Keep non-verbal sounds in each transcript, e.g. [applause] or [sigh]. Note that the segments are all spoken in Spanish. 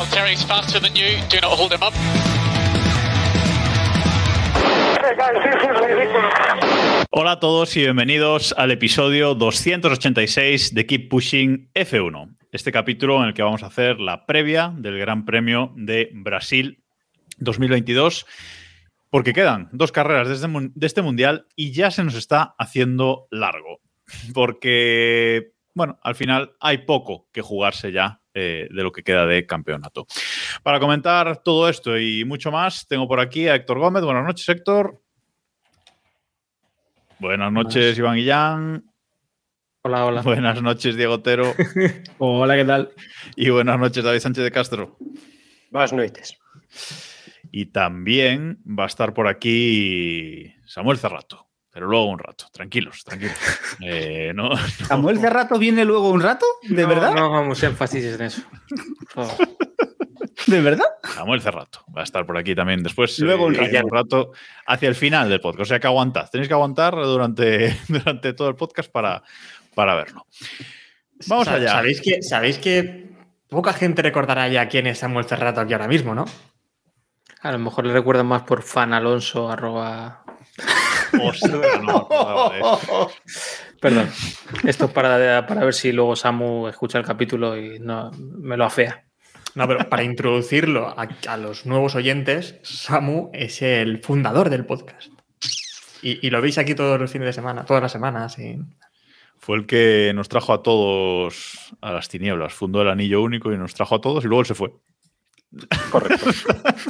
Valtteri's faster than you. Do not hold him up. Hola a todos y bienvenidos al episodio 286 de Keep Pushing F1. Este capítulo en el que vamos a hacer la previa del Gran Premio de Brasil 2022, porque quedan dos carreras este, de este mundial y ya se nos está haciendo largo. Porque, bueno, al final hay poco que jugarse ya eh, de lo que queda de campeonato. Para comentar todo esto y mucho más, tengo por aquí a Héctor Gómez. Buenas noches, Héctor. Buenas noches, Iván Guillán. Hola, hola. Buenas noches, Diego Otero. [laughs] Hola, ¿qué tal? y buenas noches, David Sánchez de Castro. Buenas noches. Y también va a estar por aquí Samuel Cerrato. Pero luego un rato. Tranquilos, tranquilos. [laughs] Eh, no, ¿Samuel Cerrato viene luego un rato? ¿De No, verdad? No vamos énfasis en eso. ¿De verdad? Samuel Cerrato va a estar por aquí también después. Luego un eh, rato hacia el final del podcast. O sea que aguantad. Tenéis que aguantar durante, [laughs] durante todo el podcast para, para verlo. Vamos Sa- allá. Sabéis que, sabéis que poca gente recordará ya quién es Samuel Cerrato aquí ahora mismo, ¿no? A lo mejor le recuerdan más por fan alonso arroba... Ostras, [laughs] no eso. Perdón. Esto es para, para ver si luego Samu escucha el capítulo y no me lo afea. No, pero para introducirlo a, a los nuevos oyentes, Samu es el fundador del podcast. Y, y lo veis aquí todos los fines de semana, todas las semanas. Y... Fue el que nos trajo a todos a las tinieblas. Fundó el anillo único y nos trajo a todos y luego él se fue. Correcto.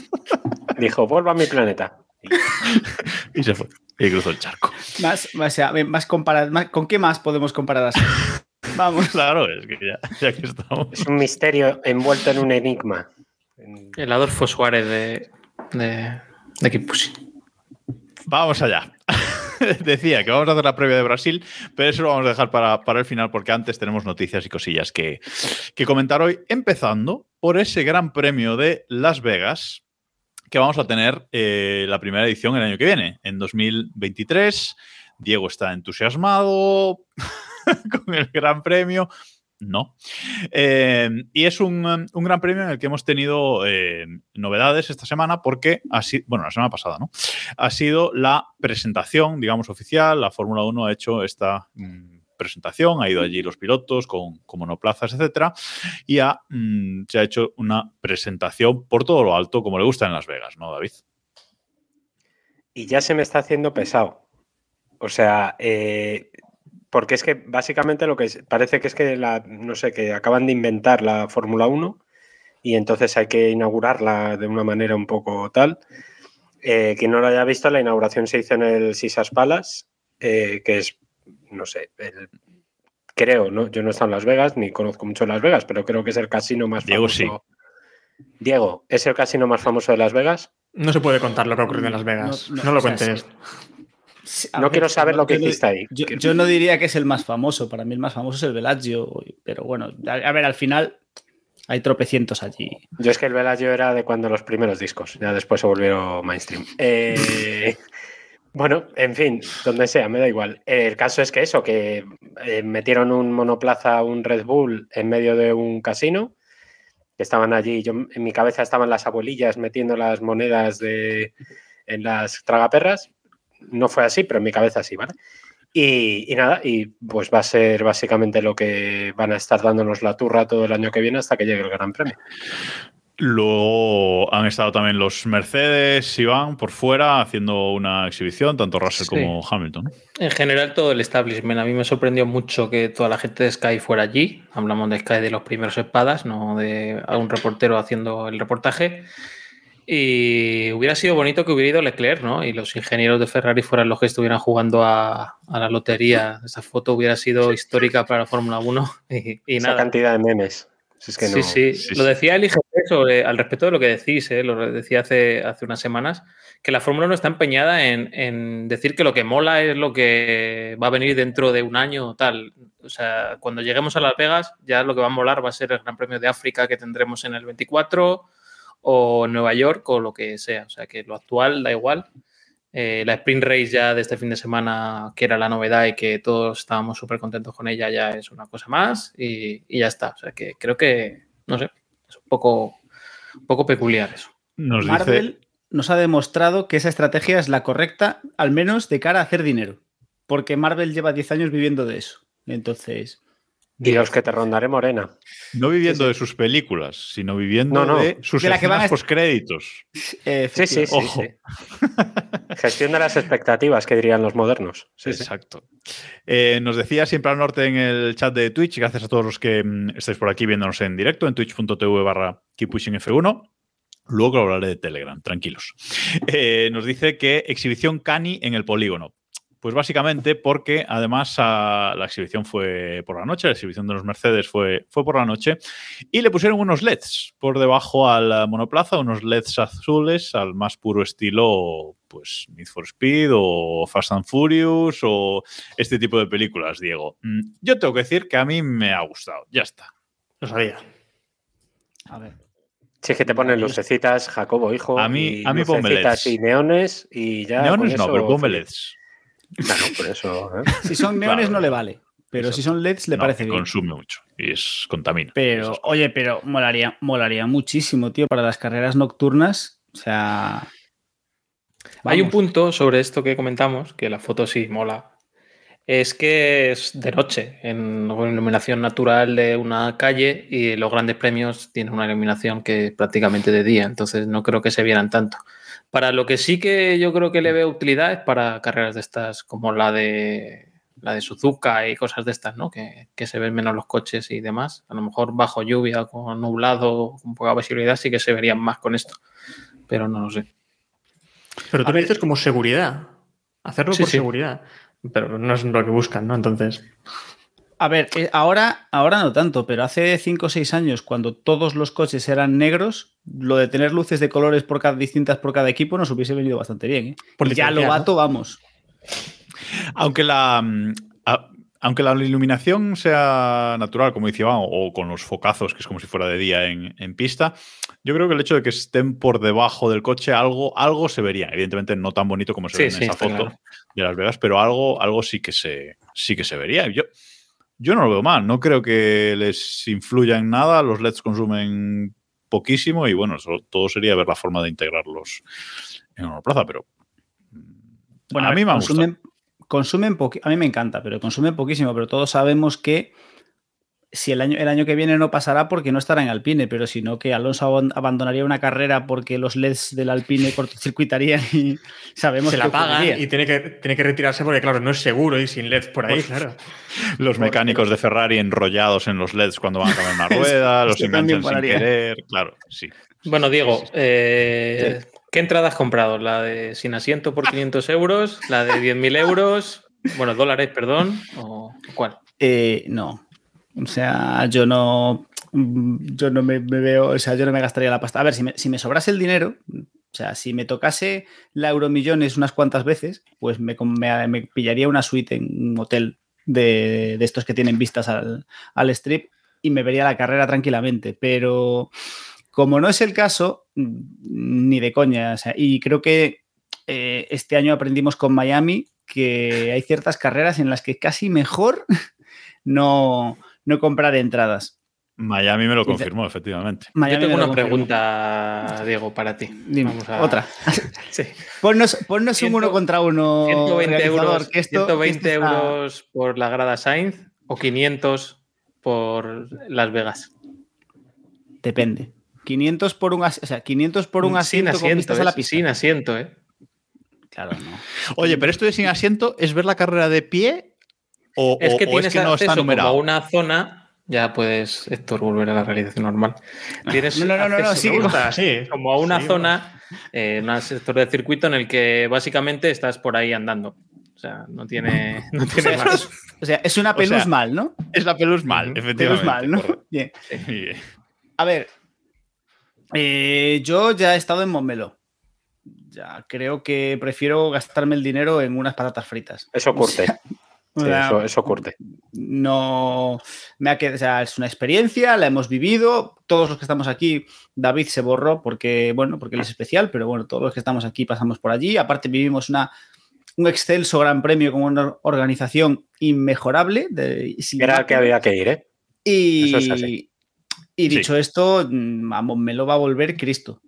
[laughs] Dijo, vuelva a mi planeta. [laughs] Y se fue. Y cruzó el charco. Más, o sea, más comparar, más- ¿Con qué más podemos comparar así? Vamos. [laughs] Claro, es que ya, ya que estamos. Es un misterio envuelto en un enigma. En- El Adolfo Suárez de, de, de Pushing. Vamos allá. [laughs] Decía que vamos a hacer la previa de Brasil, pero eso lo vamos a dejar para, para el final porque antes tenemos noticias y cosillas que, que comentar hoy, empezando por ese gran premio de Las Vegas que vamos a tener eh, la primera edición el año que viene, en 2023. Diego está entusiasmado [laughs] con el gran premio. No. Eh, y es un, un gran premio en el que hemos tenido eh, novedades esta semana porque, así, bueno, la semana pasada, ¿no? ha sido la presentación, digamos, oficial. La Fórmula 1 ha hecho esta mm, presentación, ha ido allí los pilotos con, con monoplazas, etcétera, y ha, mm, se ha hecho una presentación por todo lo alto, como le gusta en Las Vegas, ¿no, David? Y ya se me está haciendo pesado. O sea, eh, porque es que básicamente lo que parece que es que la, no sé, que acaban de inventar la Fórmula 1 y entonces hay que inaugurarla de una manera un poco tal. Eh, quien no lo haya visto, la inauguración se hizo en el Sisas Palace, eh, que es, no sé, el- creo, ¿no? Yo no he estado en Las Vegas, ni conozco mucho Las Vegas, pero creo que es el casino más Diego famoso. Diego, ¿es el casino más famoso de Las Vegas? No se puede contar lo que ha ocurrido en Las Vegas. No, No, no, lo cuentes. sí. No ver, quiero saber lo que yo hiciste ahí. Yo, yo no diría que es el más famoso. Para mí el más famoso es el Bellagio. Pero bueno, a, a ver, al final hay tropecientos allí. Yo es que el Bellagio era de cuando los primeros discos, ya después se volvieron mainstream. Eh, [laughs] bueno, en fin, donde sea, me da igual. El caso es que eso, que eh, metieron un monoplaza, un Red Bull en medio de un casino, que estaban allí, yo en mi cabeza estaban las abuelillas metiendo las monedas de, en las tragaperras. No fue así, pero en mi cabeza sí, ¿vale? Y, y nada, y pues va a ser básicamente lo que van a estar dándonos la turra todo el año que viene hasta que llegue el Gran Premio. Luego han estado también los Mercedes, Iván, por fuera, haciendo una exhibición, tanto Russell Sí. como Hamilton. En general, todo el establishment. A mí me sorprendió mucho que toda la gente de Sky fuera allí. Hablamos de Sky de los primeros espadas, no de algún reportero haciendo el reportaje. Y hubiera sido bonito que hubiera ido Leclerc, ¿no? Y los ingenieros de Ferrari fueran los que estuvieran jugando a, a la lotería. Esa foto hubiera sido histórica para la Fórmula 1. Y, y Esa nada. cantidad de memes. Si es que no. Sí, sí, sí, Lo decía el Sobre, al respecto de lo que decís, ¿eh? lo decía hace, hace unas semanas, que la Fórmula 1 está empeñada en, decir que lo que mola es lo que va a venir dentro de un año o tal. O sea, cuando lleguemos a Las Vegas, ya lo que va a molar va a ser el Gran Premio de África que tendremos en el 24 o Nueva York o lo que sea. O sea, que lo actual da igual. Eh, la sprint race ya de este fin de semana, que era la novedad y que todos estábamos súper contentos con ella, ya es una cosa más y, y ya está. O sea que creo que, no sé, es un poco, un poco peculiar eso. Nos dice. Marvel nos ha demostrado que esa estrategia es la correcta, al menos de cara a hacer dinero. Porque Marvel lleva 10 años viviendo de eso. Entonces, Dios, que te rondaré morena. No viviendo de sus películas, sino viviendo No, no. de sus De la que van a escenas est- postcréditos. eh, Sí, sí, sí. Ojo. sí. Gestión de las expectativas, que dirían los modernos. Sí, sí. Exacto. Eh, nos decía siempre al norte en el chat de Twitch, gracias a todos los que mm, estáis por aquí viéndonos en directo, en twitch.tv barra keeppushingf1. Luego hablaré de Telegram, tranquilos. Eh, nos dice que exhibición Cani en el polígono. Pues básicamente porque además ah, la exhibición fue por la noche, la exhibición de los Mercedes fue, fue por la noche, y le pusieron unos LEDs por debajo al ah, monoplaza, unos LEDs azules al más puro estilo, pues Need for Speed o Fast and Furious o este tipo de películas, Diego. Mm, Yo tengo que decir que a mí me ha gustado, ya está. Lo sabía. a ver. Sí, es que te ponen lucecitas, Jacobo, hijo. A mí- y a mí ponme lucecitas LEDs. y neones y ya. Neones con no, eso- pero ponme LEDs. Claro, por eso. ¿eh? [laughs] Si son neones Claro. no le vale. Pero Exacto. si son LEDs le No, parece bien. consume mucho y es contamina. Pero, oye, pero molaría, molaría muchísimo, tío, para las carreras nocturnas. O sea. Hay un punto sobre esto que comentamos, que la foto sí mola. Es que es de noche, en con iluminación natural de una calle y los grandes premios tienen una iluminación que es prácticamente de día, entonces no creo que se vieran tanto. Para lo que sí que yo creo que le veo utilidad es para carreras de estas como la de la de Suzuka y cosas de estas, ¿no? Que, que se ven menos los coches y demás. A lo mejor bajo lluvia, con nublado, con poca visibilidad, sí que se verían más con esto. Pero no lo sé. Pero tú lo dices como seguridad. Hacerlo Sí, por sí. seguridad. Pero no es lo que buscan, ¿no? Entonces. A ver, eh, ahora, ahora no tanto, pero hace 5 o 6 años, cuando todos los coches eran negros, lo de tener luces de colores por cada, distintas por cada equipo nos hubiese venido bastante bien. ¿eh? Ya lo vato, vamos. Aunque la, mm, a- aunque la iluminación sea natural, como decía, Iván, o con los focazos, que es como si fuera de día en, en pista, yo creo que el hecho de que estén por debajo del coche, algo, algo se vería. Evidentemente no tan bonito como se Sí, ve en sí, esa foto claro. de Las Vegas, pero algo, algo sí que se, sí que se vería. Yo, yo no lo veo mal, no creo que les influya en nada. Los LEDs consumen poquísimo y bueno, eso- todo sería ver la forma de integrarlos en una plaza, pero Bueno, a ver, mí me consumen, consumen a mí me encanta, pero consumen poquísimo, pero todos sabemos que si el año, el año que viene no pasará porque no estará en Alpine, pero sino que Alonso abandonaría una carrera porque los LEDs del Alpine cortocircuitarían y [laughs] sabemos Se que la pagan y tiene que, tiene que retirarse porque, claro, no es seguro ir sin LED por ahí, Pues, claro. Los mecánicos de Ferrari enrollados en los LEDs cuando van a cambiar [laughs] una rueda, los también enganchan sin querer. Claro, sí. Bueno, Diego, eh, ¿qué entrada has comprado? ¿La de sin asiento por 500 euros? ¿La de 10.000 euros? Bueno, dólares, perdón. ¿O cuál? Eh, no. O sea, yo no. Yo no me, veo. O sea, yo no me gastaría la pasta. A ver, si me, si sobrase el dinero, o sea, si me tocase la Euromillones unas cuantas veces, pues me, me- pillaría una suite en un hotel de, de estos que tienen vistas al, al strip y me vería la carrera tranquilamente. Pero como no es el caso, ni de coña. o sea, y creo que eh, este año aprendimos con Miami que hay ciertas carreras en las que casi mejor [laughs] no, no comprar entradas. Miami me lo confirmó, efectivamente. Miami Yo tengo una confirmó. pregunta, Diego, para ti. Dime, Vamos a- Otra. [laughs] Sí. Ponnos, ponnos un Ciento- uno contra uno. 120 realizador, euros, que esto- 120 que esto está- euros por la grada Sainz o 500 por Las Vegas. Depende. 500 por un, as- o sea, 500 por un sin asiento, con asiento, vistas a la pista. sin asiento, ¿eh? Claro, no. Oye, pero esto de sin asiento, ¿es ver la carrera de pie o, Es o- que o tienes no está acceso numerado? como a una zona, ya puedes, Héctor, volver a la realización normal. Tienes No, no, no, no, no, acceso sigue como- sí. como a una Sí, zona, eh, un sector de circuito en el que básicamente estás por ahí andando. O sea, no tiene, [laughs] no tiene más. O sea, es una pelus sea, mal, ¿no? Es la pelus mal, efectivamente. Pelus mal, ¿no? Bien. Bien. A ver, eh, yo ya he estado en Montmeló. Ya creo que prefiero gastarme el dinero en unas patatas fritas. Eso curte. O Sí, eso, eso curte. no me ha quedado, o sea, es una experiencia, la hemos vivido. Todos los que estamos aquí, David se borró porque, bueno, porque él es especial, pero bueno, todos los que estamos aquí pasamos por allí. Aparte, vivimos una, un excelso gran premio con una organización inmejorable. De, Era el que había que ir, ¿eh? y, Eso es así. y dicho esto, a me lo va a volver Cristo.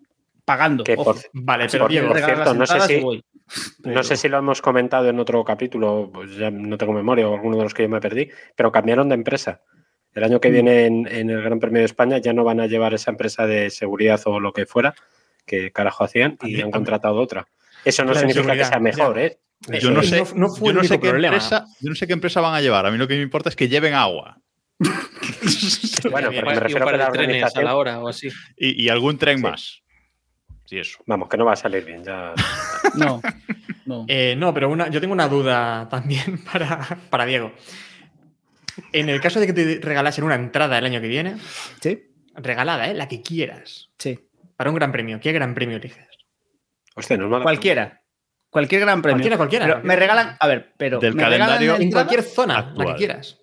Pagando. Que por, Vale, por pero Diego, Regalar cierto, no sé si, voy. No sé si lo hemos comentado en otro capítulo, pues ya no tengo memoria o alguno de los que yo me perdí, pero cambiaron de empresa. El año que Mm. viene en, en el Gran Premio de España ya no van a llevar esa empresa de seguridad o lo que fuera, que carajo hacían, A y mí- han a contratado otra. Eso no La significa que sea mejor, ya. ¿eh? Yo no sé, no- no fue yo no sé qué problema. empresa, yo no sé qué empresa van a llevar. A mí lo que me importa es que lleven agua. [laughs] Bueno, Y pero me refiero la de trenes a la hora o así. Y, y algún tren Sí. más. Sí, eso. vamos, que no va a salir bien. Ya. [laughs] No, no. Eh, no, pero una, yo tengo una duda también [laughs] para, para Diego. En el caso de que te regalasen una entrada el año que viene, Sí, regalada, ¿eh? la que quieras, sí. para un gran premio, ¿qué gran premio eliges? Hostia, no es mala Cualquiera. Cualquier gran premio. Cualquiera, cualquiera, Pero cualquiera. me regalan, a ver, pero Del me regalan calendario- En cualquier zona, la que quieras.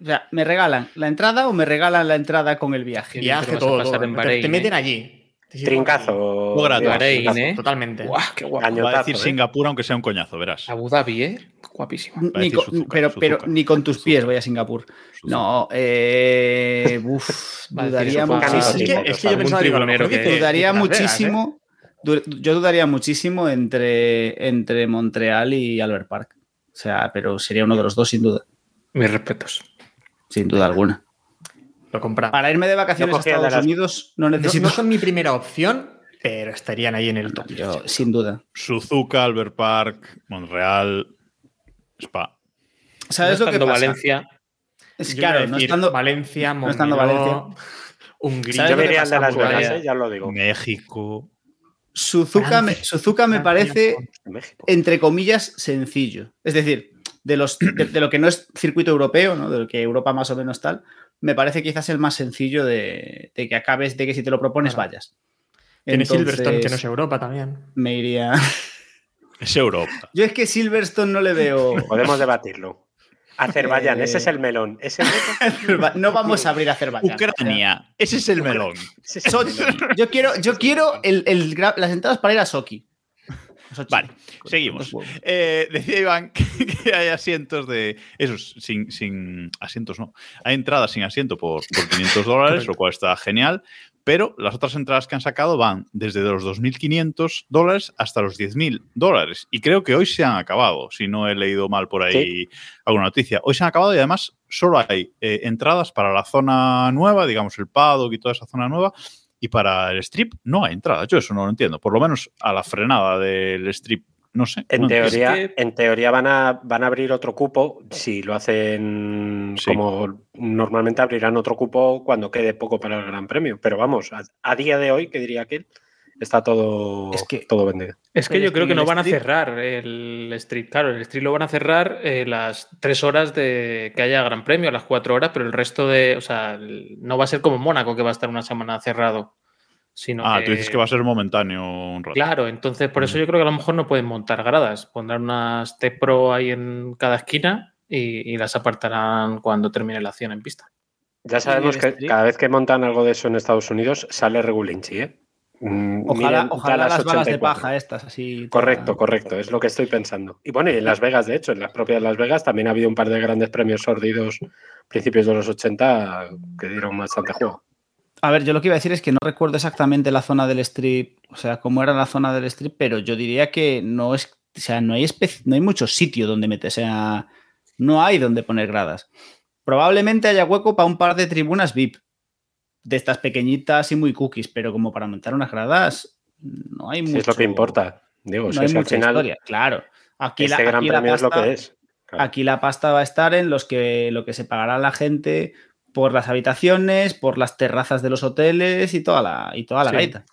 o sea, me regalan la entrada o me regalan la entrada con el viaje. Viaje, todo, pasar todo. en Pero Bahrein, te meten ¿eh? allí. Trincazo. Muy grato. Diego, Bahrein, trincazo. ¿eh? Totalmente. Guau, qué guapo. Va a decir ¿eh? Singapur, aunque sea un coñazo, verás. Abu Dhabi, ¿eh? Guapísimo. Ni con- Suzuka, pero, pero ni con tus pies voy a Singapur. No, eh, uf, dudaría muchísimo. Es que, yo pensaba, que- dudaría ¿eh? muchísimo. Yo dudaría muchísimo entre, entre Montreal y Albert Park. O sea, pero sería uno de los dos sin duda. Mis respetos. Sin duda alguna. Lo compramos. Para irme de vacaciones a Estados las- Unidos no necesito. no son mi primera opción, pero estarían ahí en el top. Yo, sin duda. Suzuka, Albert Park, Montreal, Spa. ¿Sabes No lo que estando pasa? Valencia, Es Yo claro, no estando, Valencia, no estando Montmeló, Hungría. ¿Sabes Yo de? Las Vegas. ¿eh? ya lo digo. México. Suzuka, me. Suzuka me parece, entre comillas, sencillo. Es decir, de, los, de, de lo que no es circuito europeo, ¿no? de lo que Europa más o menos tal, me parece quizás el más sencillo de, de que acabes, de que si te lo propones Claro. vayas. Tiene Silverstone, que no es Europa también. Me iría. [laughs] Es Europa. Yo es que Silverstone no le veo. [laughs] Podemos debatirlo. Azerbaiyán, Eh, ese es el melón. Ese melón- No vamos a abrir Azerbaiyán. Ucrania. Ese es el melón. es el Sochi. Yo quiero, yo quiero el- el las entradas para ir a Sochi. Vale, seguimos. Eh, decía Iván [laughs] que, hay asientos de. Esos, sin, sin asientos, no. Hay entradas sin asiento por, por 500 dólares, lo cual está genial. Pero las otras entradas que han sacado van desde los 2.500 dólares hasta los 10.000 dólares. Y creo que hoy se han acabado, si no he leído mal por ahí alguna noticia. Hoy se han acabado y además solo hay eh, entradas para la zona nueva, digamos el paddock y toda esa zona nueva. Y para el strip no hay entradas. Yo eso no lo entiendo. Por lo menos a la frenada del strip, no sé. En no teoría, que- en teoría van, a, van a abrir otro cupo. Si lo hacen Sí. como normalmente abrirán otro cupo cuando quede poco para el Gran Premio. Pero vamos, a, a día de hoy, que diría aquel, está todo, Es que- todo vendido. Es que Pero yo es creo que no van a cerrar el street. Claro, el street lo van a cerrar eh, las tres horas de que haya Gran Premio, las cuatro horas, pero el resto de. O sea, no va a ser como Mónaco, que va a estar una semana cerrado. Sino Ah, tú dices que va a ser momentáneo un rato. Claro, entonces por eso Mm. yo creo que a lo mejor no pueden montar gradas. Pondrán unas T-Pro ahí en cada esquina y, y las apartarán cuando termine la acción en pista. Ya sabemos que cada vez que montan algo de eso en Estados Unidos sale Regulinchi, ¿eh? Mm, Ojalá, las balas de 84. paja estas, así. Correcto, toda- correcto, es lo que estoy pensando. Y bueno, y en Las Vegas, de hecho, en las propias Las Vegas también ha habido un par de grandes premios sordidos principios de los 80 que dieron bastante juego. A ver, yo lo que iba a decir es que no recuerdo exactamente la zona del strip, o sea, cómo era la zona del strip, pero yo diría que no es, o sea, no hay, no hay mucho sitio donde meter, o sea, no hay donde poner gradas. Probablemente haya hueco para un par de tribunas VIP, de estas pequeñitas y muy cookies, pero como para montar unas gradas, no hay mucho. es lo que importa. Digo, No si hay es al mucha final historia, claro. Aquí este la, gran aquí la premio es lo pasta- que es. Claro. Aquí la pasta va a estar en los que lo que se pagará la gente por las habitaciones, por las terrazas de los hoteles y toda la, y toda la Sí. gaita.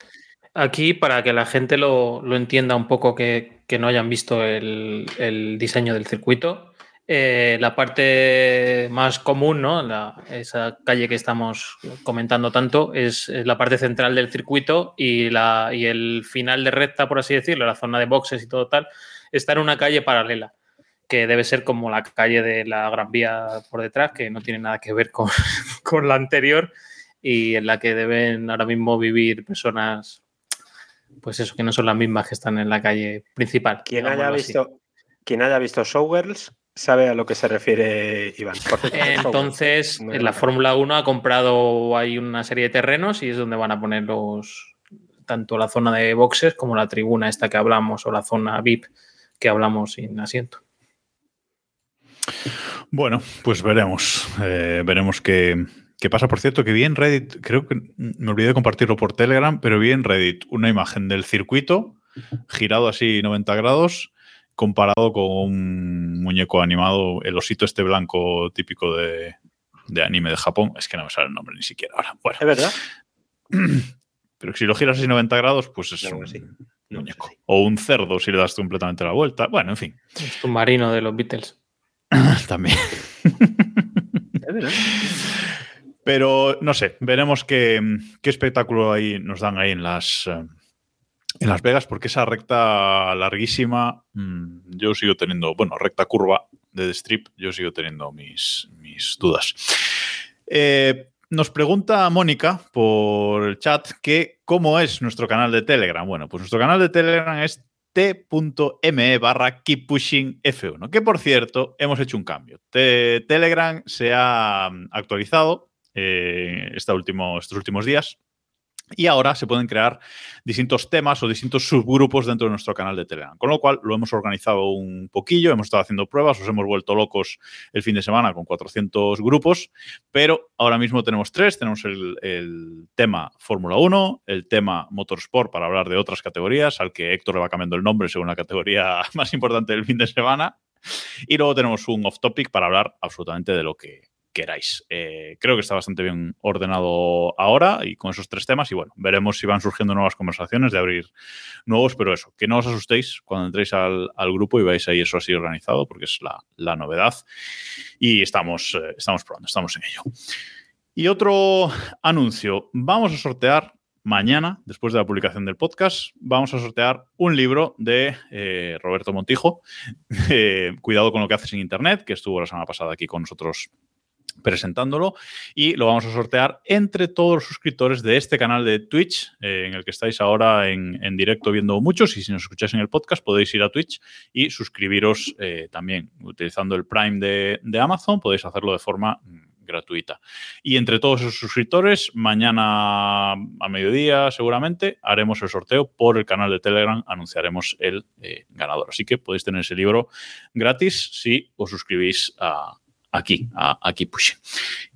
Aquí, para que la gente lo, lo entienda un poco, que, que no hayan visto el, el diseño del circuito, Eh, la parte más común, ¿no? La- esa calle que estamos comentando tanto, es, es la parte central del circuito y, la, y el final de recta, por así decirlo, la zona de boxes y todo tal, está en una calle paralela, que debe ser como la calle de la Gran Vía por detrás, que no tiene nada que ver con, [laughs] con la anterior y en la que deben ahora mismo vivir personas, pues eso, que no son las mismas que están en la calle principal. Quien haya, visto, quien haya visto Showgirls sabe a lo que se refiere Iván. Showgirls. Entonces, en la. Fórmula 1 ha comprado hay una serie de terrenos y es donde van a poner los tanto la zona de boxes como la tribuna esta que hablamos o la zona VIP que hablamos sin asiento. Bueno, pues veremos. eh, veremos qué, qué pasa. Por cierto, que vi en Reddit, creo que me olvidé de compartirlo por Telegram, pero vi en Reddit una imagen del circuito girado así 90 grados comparado con un muñeco animado, el osito este blanco típico de, de anime de Japón. Es que no me sale el nombre ni siquiera ahora. Bueno, ¿Es verdad? [clears throat] pero si lo giras así 90 grados, pues es No, un sí. No, muñeco. sí. O un cerdo si le das completamente la vuelta. Bueno, en fin, El submarino de los Beatles. [clears throat] también. Es verdad. Pero no sé, veremos qué, qué espectáculo ahí nos dan ahí en las, eh, en Las Vegas, porque esa recta larguísima, mm, yo sigo teniendo, bueno, recta curva de The Strip, yo sigo teniendo mis, mis dudas. Eh, nos pregunta Mónica por el chat que cómo es nuestro canal de Telegram. Bueno, pues nuestro canal de Telegram es t.me barra keeppushingf1, que por cierto hemos hecho un cambio. Te- Telegram se ha mm, actualizado eh, estos últimos días y ahora se pueden crear distintos temas o distintos subgrupos dentro de nuestro canal de Telegram. Con lo cual lo hemos organizado un poquillo, hemos estado haciendo pruebas, os hemos vuelto locos el fin de semana con 400 grupos, pero ahora mismo tenemos tres. Tenemos el, el tema Fórmula 1, el tema Motorsport para hablar de otras categorías, al que Héctor le va cambiando el nombre según la categoría [laughs] más importante del fin de semana. Y luego tenemos un off topic para hablar absolutamente de lo que queráis. Eh, creo que está bastante bien ordenado ahora y con esos tres temas. Y bueno, veremos si van surgiendo nuevas conversaciones de abrir nuevos, pero eso, que no os asustéis cuando entréis al, grupo y veáis ahí eso así organizado, porque es la, novedad. Y estamos, eh, estamos probando, estamos en ello. Y otro anuncio, vamos a sortear mañana, después de la publicación del podcast, vamos a sortear un libro de eh, Roberto Montijo, [laughs] Cuidado con lo que haces en Internet, que estuvo la semana pasada aquí con nosotros presentándolo y lo vamos a sortear entre todos los suscriptores de este canal de Twitch eh, en el que estáis ahora en, en directo viendo muchos y si nos escucháis en el podcast podéis ir a Twitch y suscribiros eh, también utilizando el Prime de, de Amazon podéis hacerlo de forma mm, gratuita. Y entre todos esos suscriptores, mañana a mediodía seguramente haremos el sorteo por el canal de Telegram, anunciaremos el eh, ganador. Así que podéis tener ese libro gratis si os suscribís a, aquí, a, a Keep Pushing.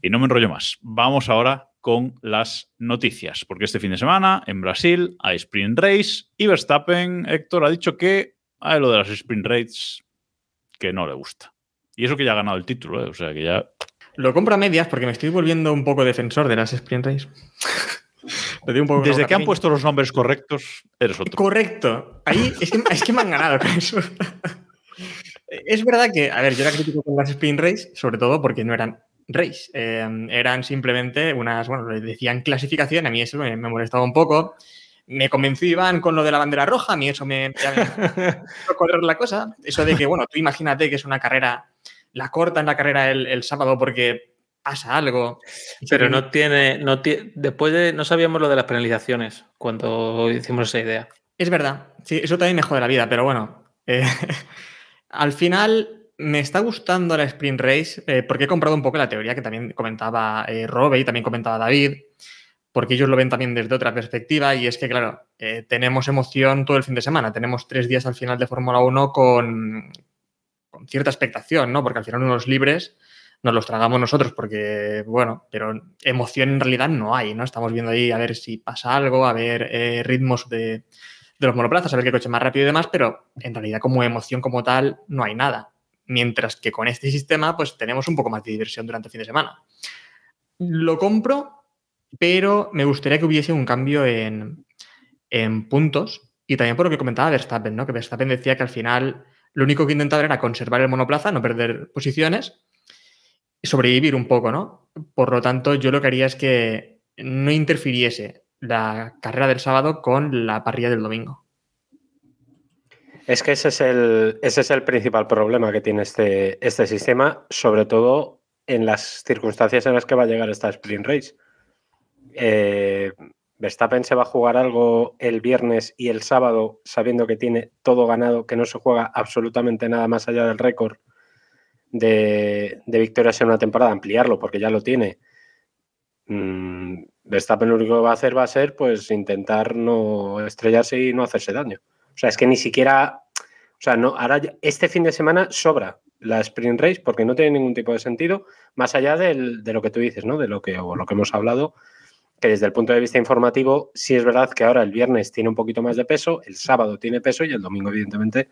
Y no me enrollo más. Vamos ahora con las noticias, porque este fin de semana en Brasil hay Sprint Race y Verstappen, Héctor, ha dicho que a lo de las Sprint Races que no le gusta. Y eso que ya ha ganado el título, ¿eh? o sea que ya Lo compro a medias porque me estoy volviendo un poco defensor de las Sprint Race. [laughs] Un poco Desde de que han puesto los nombres correctos, eres otro. Correcto. Ahí es que, es que me han ganado con eso. Es verdad que, a ver, yo era crítico con las Sprint Race, sobre todo porque no eran race. eh, eran simplemente unas, bueno, decían clasificación, a mí eso me, me molestaba un poco. Me convenció Iván con lo de la bandera roja, a mí eso me, me [laughs] correr la cosa. Eso de que, bueno, tú imagínate que es una carrera, la cortan la carrera el, el sábado porque pasa algo. Pero no tiene, no tie- después de, no sabíamos lo de las penalizaciones cuando hicimos esa idea. Es verdad, sí, eso también me jode la vida, pero bueno. eh, [laughs] al final me está gustando la Sprint Race eh, porque he comprado un poco la teoría que también comentaba eh, Robe y también comentaba David, porque ellos lo ven también desde otra perspectiva y es que, claro, eh, tenemos emoción todo el fin de semana, tenemos tres días al final de Fórmula 1 con, con cierta expectación, ¿no? Porque al final unos libres nos los tragamos nosotros porque, bueno, pero emoción en realidad no hay, ¿no? Estamos viendo ahí a ver si pasa algo, a ver eh, ritmos de, de los monoplazas, a ver qué coche más rápido y demás, pero en realidad como emoción como tal no hay nada. Mientras que con este sistema pues tenemos un poco más de diversión durante el fin de semana. Lo compro, pero me gustaría que hubiese un cambio en, en puntos y también por lo que comentaba Verstappen, ¿no? Que Verstappen decía que al final lo único que intentaba era conservar el monoplaza, no perder posiciones y sobrevivir un poco, ¿no? Por lo tanto, yo lo que haría es que no interfiriese la carrera del sábado con la parrilla del domingo. Es que ese es el, ese es el principal problema que tiene este, este sistema, sobre todo en las circunstancias en las que va a llegar esta sprint race. Eh, Verstappen se va a jugar algo el viernes y el sábado sabiendo que tiene todo ganado, que no se juega absolutamente nada más allá del récord de, victorias en una temporada, ampliarlo porque ya lo tiene. Mm, Verstappen lo único que va a hacer va a ser pues intentar no estrellarse y no hacerse daño. O sea, es que ni siquiera, o sea, no, ahora este fin de semana sobra la sprint race porque no tiene ningún tipo de sentido, más allá de lo que tú dices, ¿no? De lo que, o lo que hemos hablado que desde el punto de vista informativo, sí es verdad que ahora el viernes tiene un poquito más de peso, el sábado tiene peso y el domingo, evidentemente,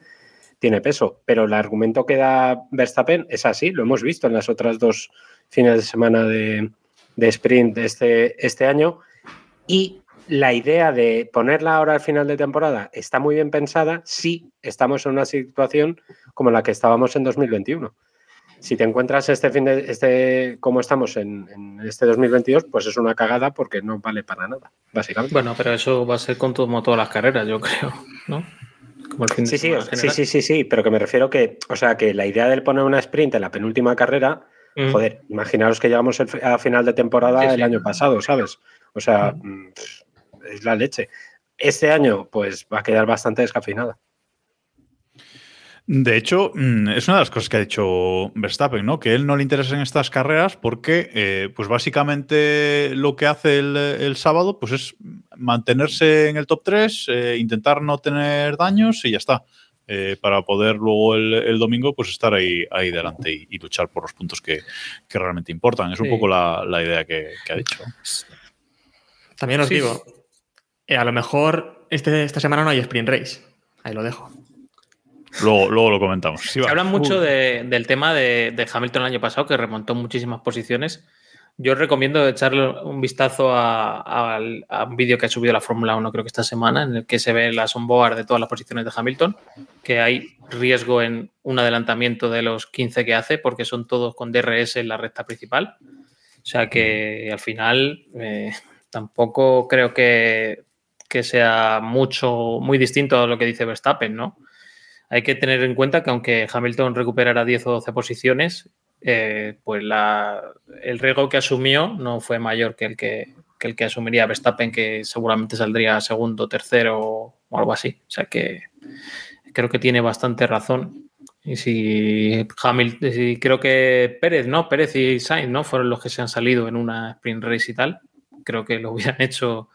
tiene peso. Pero el argumento que da Verstappen es así, lo hemos visto en las otras dos fines de semana de, sprint este, este año. Y la idea de ponerla ahora al final de temporada está muy bien pensada si estamos en una situación como la que estábamos en 2021 si te encuentras este fin de este como estamos en, este 2022, pues es una cagada porque no vale para nada, básicamente. Bueno, pero eso va a ser con como todas las carreras, yo creo, ¿no? Como el fin sí, sí, sí, sí, sí, sí, pero que me refiero que, o sea, que la idea de poner una sprint en la penúltima carrera, mm. joder, imaginaros que llegamos a final de temporada el año pasado, ¿sabes? O sea, mm. Es la leche. Este año, pues va a quedar bastante descafeinada. De hecho, mm, es una de las cosas que ha dicho Verstappen, ¿no? Que él no le interesa en estas carreras porque, eh, pues básicamente lo que hace el, sábado, pues es mantenerse en el top 3, eh, intentar no tener daños y ya está. Eh, para poder luego el, domingo, pues estar ahí, ahí delante y, luchar por los puntos que, realmente importan. Es un poco la, idea que, ha dicho. También os digo, a lo mejor este, esta semana no hay sprint race. Ahí lo dejo. Luego, lo comentamos. Se habla mucho del tema de, Hamilton el año pasado, que remontó muchísimas posiciones. Yo recomiendo echarle un vistazo a, un vídeo que ha subido la Fórmula 1, creo que esta semana, en el que se ve las onboard de todas las posiciones de Hamilton, que hay riesgo en un adelantamiento de los 15 que hace, porque son todos con DRS en la recta principal. O sea que al final eh, tampoco creo que, que sea mucho, muy distinto a lo que dice Verstappen, ¿no? Hay que tener en cuenta que aunque Hamilton recuperara 10 o 12 posiciones, eh, pues el riesgo que asumió no fue mayor que el que, el que asumiría Verstappen, que seguramente saldría segundo, tercero o algo así. O sea que creo que tiene bastante razón. Y si Hamilton, creo que Pérez, ¿no? Pérez y Sainz, ¿no? Fueron los que se han salido en una sprint race y tal. Creo que lo hubieran [laughs] hecho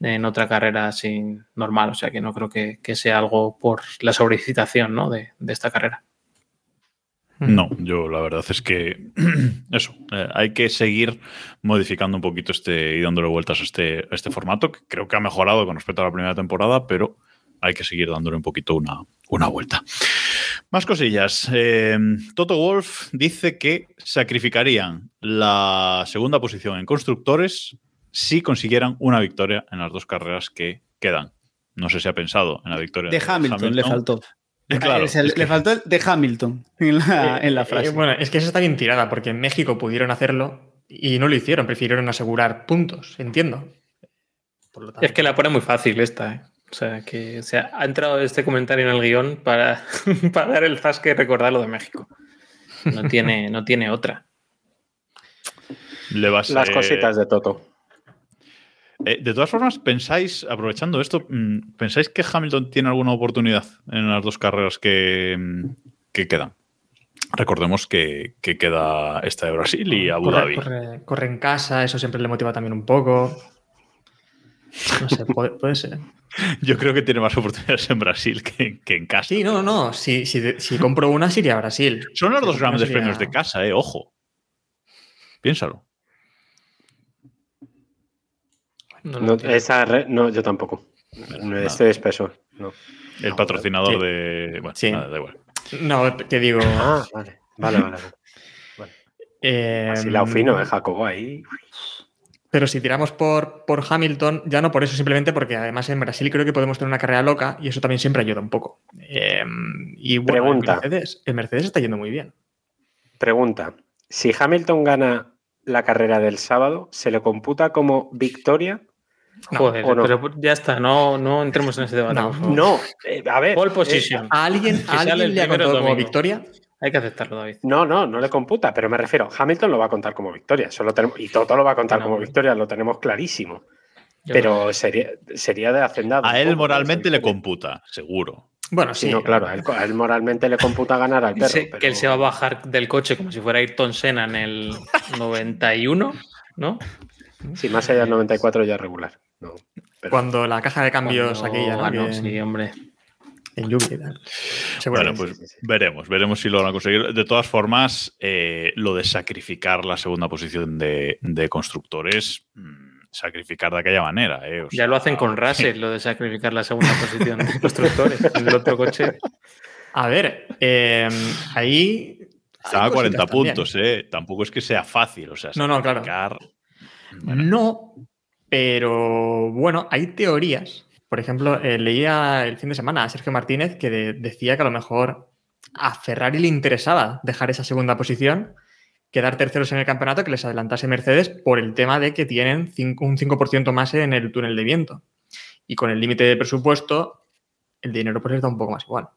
en otra carrera sin normal. O sea que no creo que, sea algo por la sobrecitación ¿no? de, esta carrera. No, yo la verdad es que [clears throat] eso, eh, hay que seguir modificando un poquito este y dándole vueltas a este, este formato, que creo que ha mejorado con respecto a la primera temporada, pero hay que seguir dándole un poquito una, una vuelta. Más cosillas. Eh, Toto Wolf dice que sacrificarían la segunda posición en constructores si consiguieran una victoria en las dos carreras que quedan. No sé si ha pensado en la victoria de, Hamilton, le faltó. Eh, le faltó el de Hamilton en la, eh, eh, frase. bueno, es que esa está bien tirada, porque en México pudieron hacerlo y no lo hicieron, prefirieron asegurar puntos, entiendo. Es que la pone muy fácil esta, O sea, que ha entrado este comentario en el guion para, [laughs] para dar el zasque y recordar lo de México. No tiene, no tiene otra. Las cositas de Toto. Eh, de todas formas, pensáis, aprovechando esto, mm, ¿pensáis que Hamilton tiene alguna oportunidad en las dos carreras que, mm, quedan? Recordemos que, queda esta de Brasil y Abu Dhabi. Corre, en casa, eso siempre le motiva también un poco. No sé, puede, ser. [laughs] Yo creo que tiene más oportunidades en Brasil que, en casa. Sí, no, no. Si, compro una, sería Brasil. Son los dos grandes premios de casa, eh, ojo. Piénsalo. No, esa no, yo tampoco. No, este espeso. No. El patrocinador de. Bueno, sí. nada, da igual. No, te digo. Ah, vale, vale, vale. vale. Eh, Así la fino, ¿eh, Jacobo? Ahí. Pero si tiramos por, por Hamilton, ya no por eso, simplemente porque además en Brasil creo que podemos tener una carrera loca y eso también siempre ayuda un poco. Eh, y bueno, Pregunta. El, Mercedes, el Mercedes está yendo muy bien. Pregunta: si Hamilton gana la carrera del sábado, ¿se le computa como victoria? Joder, pero ya está, no, no entremos en ese debate. No. eh, a ver. Pole eh, position. ¿A alguien, a alguien le ha contado como victoria? Hay que aceptarlo, David. No, no, no le computa, pero me refiero, Hamilton lo va a contar como victoria. Eso lo tenemos, y Toto lo va a contar No, como victoria, lo tenemos clarísimo. Pero sería, sería de hacendado. A él poco, moralmente le computa, seguro. Bueno, Sí, sí. no, claro, a él, a él moralmente le computa ganar al [laughs] perro. Dice pero- que él se va a bajar del coche como si fuera Ayrton Senna en el 91, ¿no? Sí, más allá del 94 ya es regular. No, pero- Cuando la caja de cambios Cuando aquella, ¿no? Que- sí, hombre. en lluvia y tal. Bueno, pues sí, sí, sí. veremos, veremos si lo van a conseguir. De todas formas, eh, lo de sacrificar la segunda posición de, de constructores, mm, sacrificar de aquella manera. eh, o Ya sea, lo hacen con Russell, lo de sacrificar la segunda posición de [laughs] constructores. En el otro coche. A ver, eh, ahí. Estaba a hay 40 cositas también. puntos, ¿eh? Tampoco es que sea fácil. O sea, No, no, claro. Bueno, No, pero bueno, hay teorías. Por ejemplo, eh, leía el fin de semana a Sergio Martínez que de- decía que a lo mejor a Ferrari le interesaba dejar esa segunda posición, quedar terceros en el campeonato, que les adelantase Mercedes por el tema de que tienen cinco- un 5% más en el túnel de viento. Y con el límite de presupuesto, el dinero pues les da un poco más igual.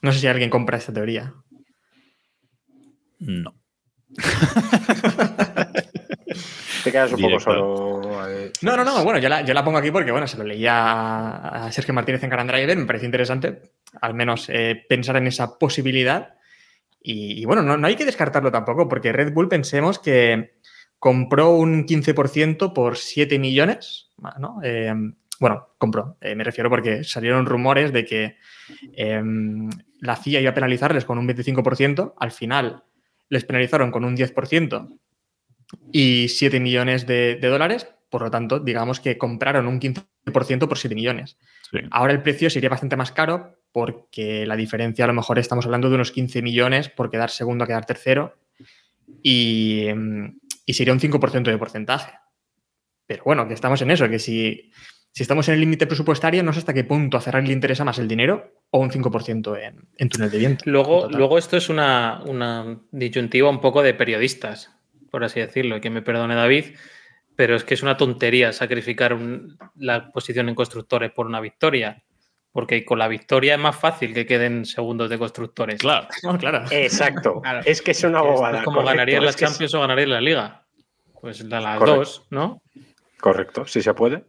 No sé si alguien compra esta teoría. no. [laughs] Te quedas un Directo. poco solo. eh, No, no, no, bueno, yo la, yo la pongo aquí porque, bueno, se lo leía a Sergio Martínez en Grand Driver, me parece interesante, al menos eh, pensar en esa posibilidad. Y, y bueno, no, no hay que descartarlo tampoco, porque Red Bull pensemos que compró un 15% por 7 millones, ¿no? Eh, bueno, compró, eh, me refiero porque salieron rumores de que eh, la FIA iba a penalizarles con un 25%, al final les penalizaron con un 10% y 7 millones de, de dólares. Por lo tanto, digamos que compraron un 15% por 7 millones. Sí. Ahora el precio sería bastante más caro porque la diferencia a lo mejor estamos hablando de unos 15 millones por quedar segundo a quedar tercero y, mm, y sería un 5% de porcentaje. Pero bueno, que estamos en eso, que si, si estamos en el límite presupuestario, no sé hasta qué punto a Ferrari le interesa más el dinero o un 5% en, en túnel de viento. Luego, luego esto es una, una disyuntiva un poco de periodistas, por así decirlo, y que me perdone David, pero es que es una tontería sacrificar un- la posición en constructores por una victoria, porque con la victoria es más fácil que queden segundos de constructores. Claro. No, [laughs] claro. Exacto. Claro. Es que es una bobada. es como correcto, ganarías la es que es- Champions o ganarías la Liga. Pues la- las Correcto. dos, ¿no? Correcto, si se puede.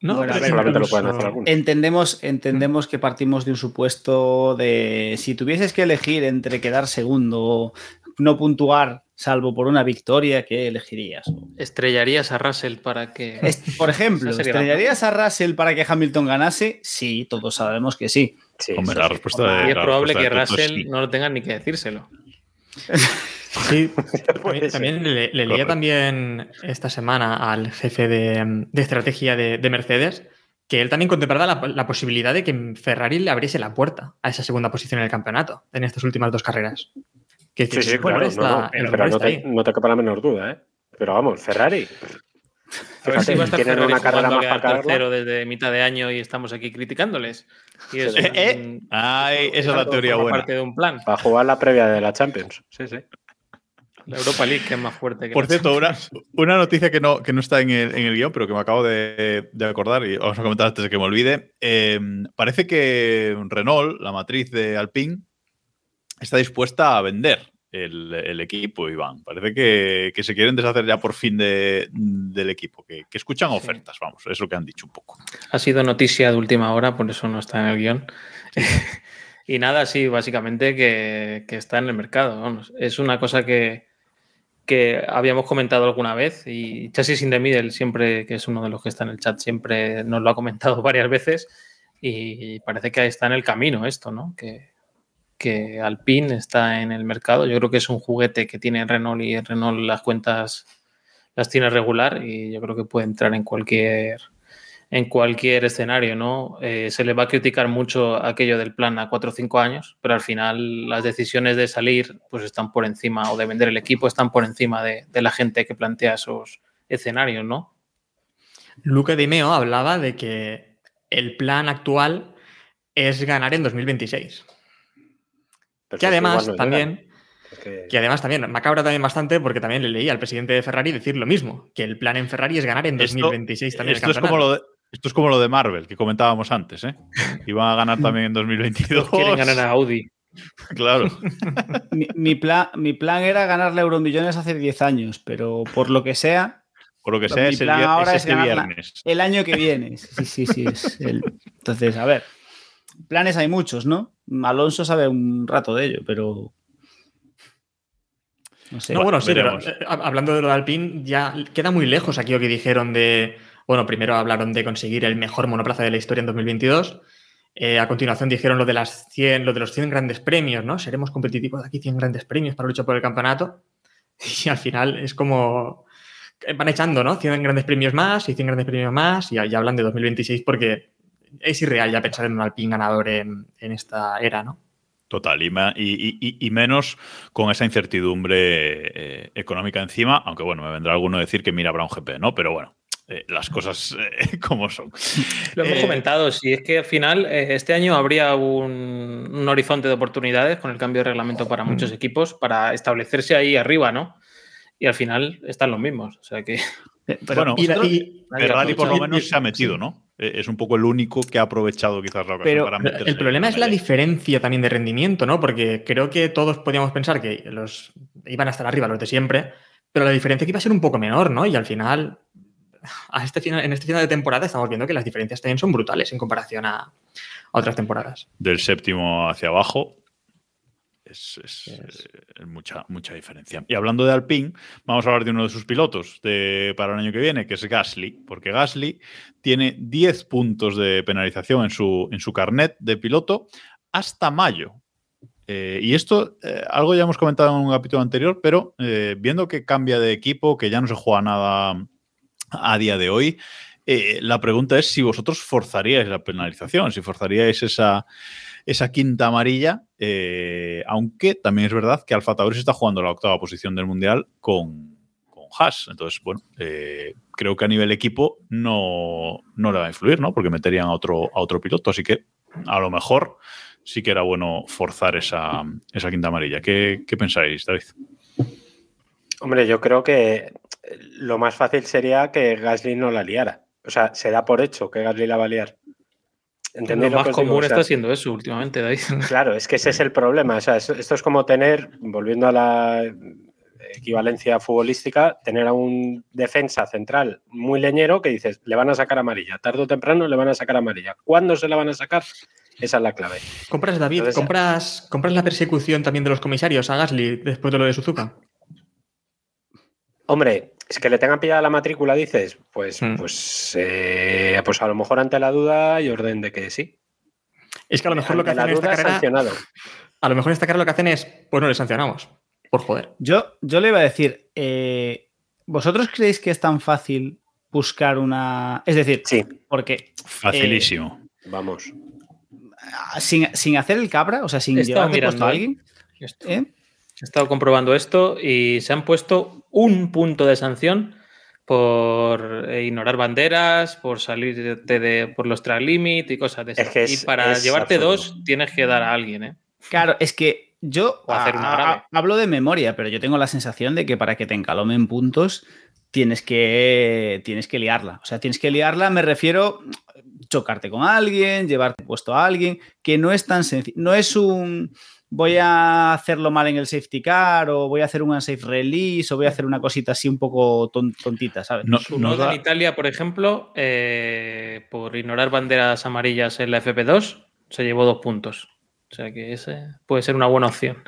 No, Bueno, pero Solamente lo pueden hacer algunos. Entendemos, entendemos que partimos de un supuesto de si tuvieses que elegir entre quedar segundo o no puntuar, salvo por una victoria, ¿qué elegirías? Estrellarías a Russell para que... Por ejemplo, ¿estrellarías a Russell para que Hamilton ganase? Sí, todos sabemos que sí. Sí, Hombre, eso la sí. respuesta Y es la probable respuesta que Russell sí. no lo tengan ni que decírselo. [laughs] Sí, [laughs] Puede también, le, le leía Correcto. también esta semana al jefe de, de estrategia de, de Mercedes que él también contemplaba la, la posibilidad de que Ferrari le abriese la puerta a esa segunda posición en el campeonato en estas últimas dos carreras. Que Sí, sí, claro. está- no, no, el pero rumor no está te, no te quepa la menor duda, ¿eh? Pero vamos, Ferrari. A ver si Fíjate, va a estar tienen Ferrari una carrera a más para tercero desde mitad de año y estamos aquí criticándoles. Y eso Eh, eh. un- Ay, esa es la teoría buena. parte de un plan. Para jugar la previa de la Champions. Sí, sí. La Europa League, que es más fuerte que Por la cierto, una, Champions. [laughs] una noticia que no, que no está en el, en el guion, pero que me acabo de, de acordar y vamos a comentar antes de que me olvide. Eh, parece que Renault, la matriz de Alpine, está dispuesta a vender el, el equipo, Iván. Parece que, que se quieren deshacer ya por fin de- del equipo, que, que escuchan ofertas, vamos, es lo que han dicho un poco. Ha sido noticia de última hora, por eso no está en el guion. [laughs] y nada, sí, básicamente que, que está en el mercado. vamos. Es una cosa que, que habíamos comentado alguna vez y Chassis in the Middle, siempre, que es uno de los que está en el chat, siempre nos lo ha comentado [laughs] varias veces y parece que está en el camino esto, ¿no? Que, que Alpine está en el mercado. Yo creo que es un juguete que tiene Renault y Renault las cuentas las tiene regular y yo creo que puede entrar en cualquier en cualquier escenario, ¿no? Eh, se le va a criticar mucho aquello del plan a cuatro o cinco años, pero al final las decisiones de salir pues están por encima o de vender el equipo están por encima de, la gente que plantea esos, escenarios, ¿no? Luque Di Meo hablaba de que el plan actual es ganar en 2026. Pero Que además no también. Es que- que además también, me cabra también bastante porque también le leí al presidente de Ferrari decir lo mismo, que el plan en Ferrari es ganar en Esto- 2026 también. el Esto es, como lo de, esto es como lo de Marvel, que comentábamos antes, ¿eh? [laughs] Iban a ganar también en 2022. Quieren ganar a Audi. [laughs] Claro. Mi, mi plan, mi plan era ganarle Euromillones hace 10 años, pero por lo que sea, Por lo que Mi sea, es, el ahora es es este viernes. el año que viene. Sí, sí, sí. es el- Entonces, a ver, planes hay muchos, ¿no? Alonso sabe un rato de ello, pero... No sé. No, bueno, sí, pero eh, hab- hablando de lo de Alpine, ya queda muy lejos aquí lo que dijeron de. Bueno, primero hablaron de conseguir el mejor monoplaza de la historia en 2022. Eh, a continuación dijeron lo de las 100, lo de los 100 grandes premios, ¿no? Seremos competitivos de aquí 100 grandes premios para luchar por el campeonato. [laughs] Y al final es como que van echando, ¿no? 100 grandes premios más y 100 grandes premios más y ya hablan de 2026 porque es irreal ya pensar en un Alpine ganador en, en esta era, ¿no? Total, y, y- y- menos con esa incertidumbre eh, económica encima, aunque bueno, me vendrá alguno a decir que mira habrá un GP, ¿no? Pero bueno, eh, las cosas eh, [laughs] como son. Lo hemos Eh, comentado, si es que al final eh, este año habría un, un horizonte de oportunidades con el cambio de reglamento para muchos equipos para establecerse ahí arriba, ¿no? Y al final están los mismos. O sea que Eh, [laughs] pero bueno, Y y- nadie Ferrari por lo menos se ha metido, ¿no? Eh, Es un poco el único que ha aprovechado quizás la ocasión Pero para meterse. El problema es la diferencia también de rendimiento, ¿no? Porque creo que todos podíamos pensar que los iban a estar arriba los de siempre, pero la diferencia que iba a ser un poco menor, ¿no? Y al final, a este final, en este final de temporada estamos viendo que las diferencias también son brutales en comparación a, a otras temporadas. Del séptimo hacia abajo. Es, es, eh, mucha, mucha diferencia. Y hablando de Alpine, vamos a hablar de uno de sus pilotos de, para el año que viene, que es Gasly, porque Gasly tiene 10 puntos de penalización en su, en su carnet de piloto hasta mayo. Eh, y esto, eh, algo ya hemos comentado en un capítulo anterior, pero eh, viendo que cambia de equipo, que ya no se juega nada a día de hoy, eh, la pregunta es si vosotros forzaríais la penalización, si forzaríais esa, quinta amarilla, eh, aunque también es verdad que Alfa Tauri está jugando la octava posición del Mundial con, Haas. Entonces, bueno, eh, creo que a nivel equipo no, no le va a influir, ¿no? Porque meterían a otro, a otro piloto, así que a lo mejor sí que era bueno forzar esa, esa quinta amarilla. ¿Qué, qué pensáis, David? Hombre, yo creo que lo más fácil sería que Gasly no la liara. O sea, se da por hecho que Gasly la va a liar. ¿Entendéis lo lo que más digo? común O sea, está siendo eso últimamente, David. [laughs] Claro, es que ese es el problema. O sea, es- esto es como tener, volviendo a la equivalencia futbolística, tener a un defensa central muy leñero que dices, le van a sacar amarilla. Tarde o temprano le van a sacar amarilla. ¿Cuándo se la van a sacar? Esa es la clave. ¿Compras, David, Entonces- compras, compras la persecución también de los comisarios a Gasly después de lo de Suzuka? Hombre, es que le tengan pillada la matrícula, dices, pues, Mm. pues, eh, pues a lo mejor ante la duda y orden de que sí. Es que a lo mejor lo que hacen en esta duda, carrera, sancionado. a lo mejor en esta carrera lo que hacen es, pues no le sancionamos, por joder. Yo, yo le iba a decir, eh, ¿vosotros creéis que es tan fácil buscar una... Es decir, Sí, porque Facilísimo. vamos. ah, sin, sin hacer el cabra, o sea, sin mirando, a ¿eh? alguien, Esto. ¿eh? He estado comprobando esto y se han puesto un punto de sanción por eh, ignorar banderas, por salir de, de- por los track limit y cosas de Es esas. que es- y para es llevarte absurdo. dos tienes que dar a alguien, ¿eh? Claro, es que yo O hacer una a- a- grave. hablo de memoria, pero yo tengo la sensación de que para que te encalomen puntos tienes que, tienes que liarla. O sea, tienes que liarla, me refiero chocarte con alguien, llevarte puesto a alguien, que no es tan sencillo. No es un voy a hacerlo mal en el safety car o voy a hacer un unsafe release o voy a hacer una cosita así un poco ton- tontita, ¿sabes? No, da- en Italia, por ejemplo, eh, por ignorar banderas amarillas en la FP2, se llevó dos puntos. O sea que ese puede ser una buena opción.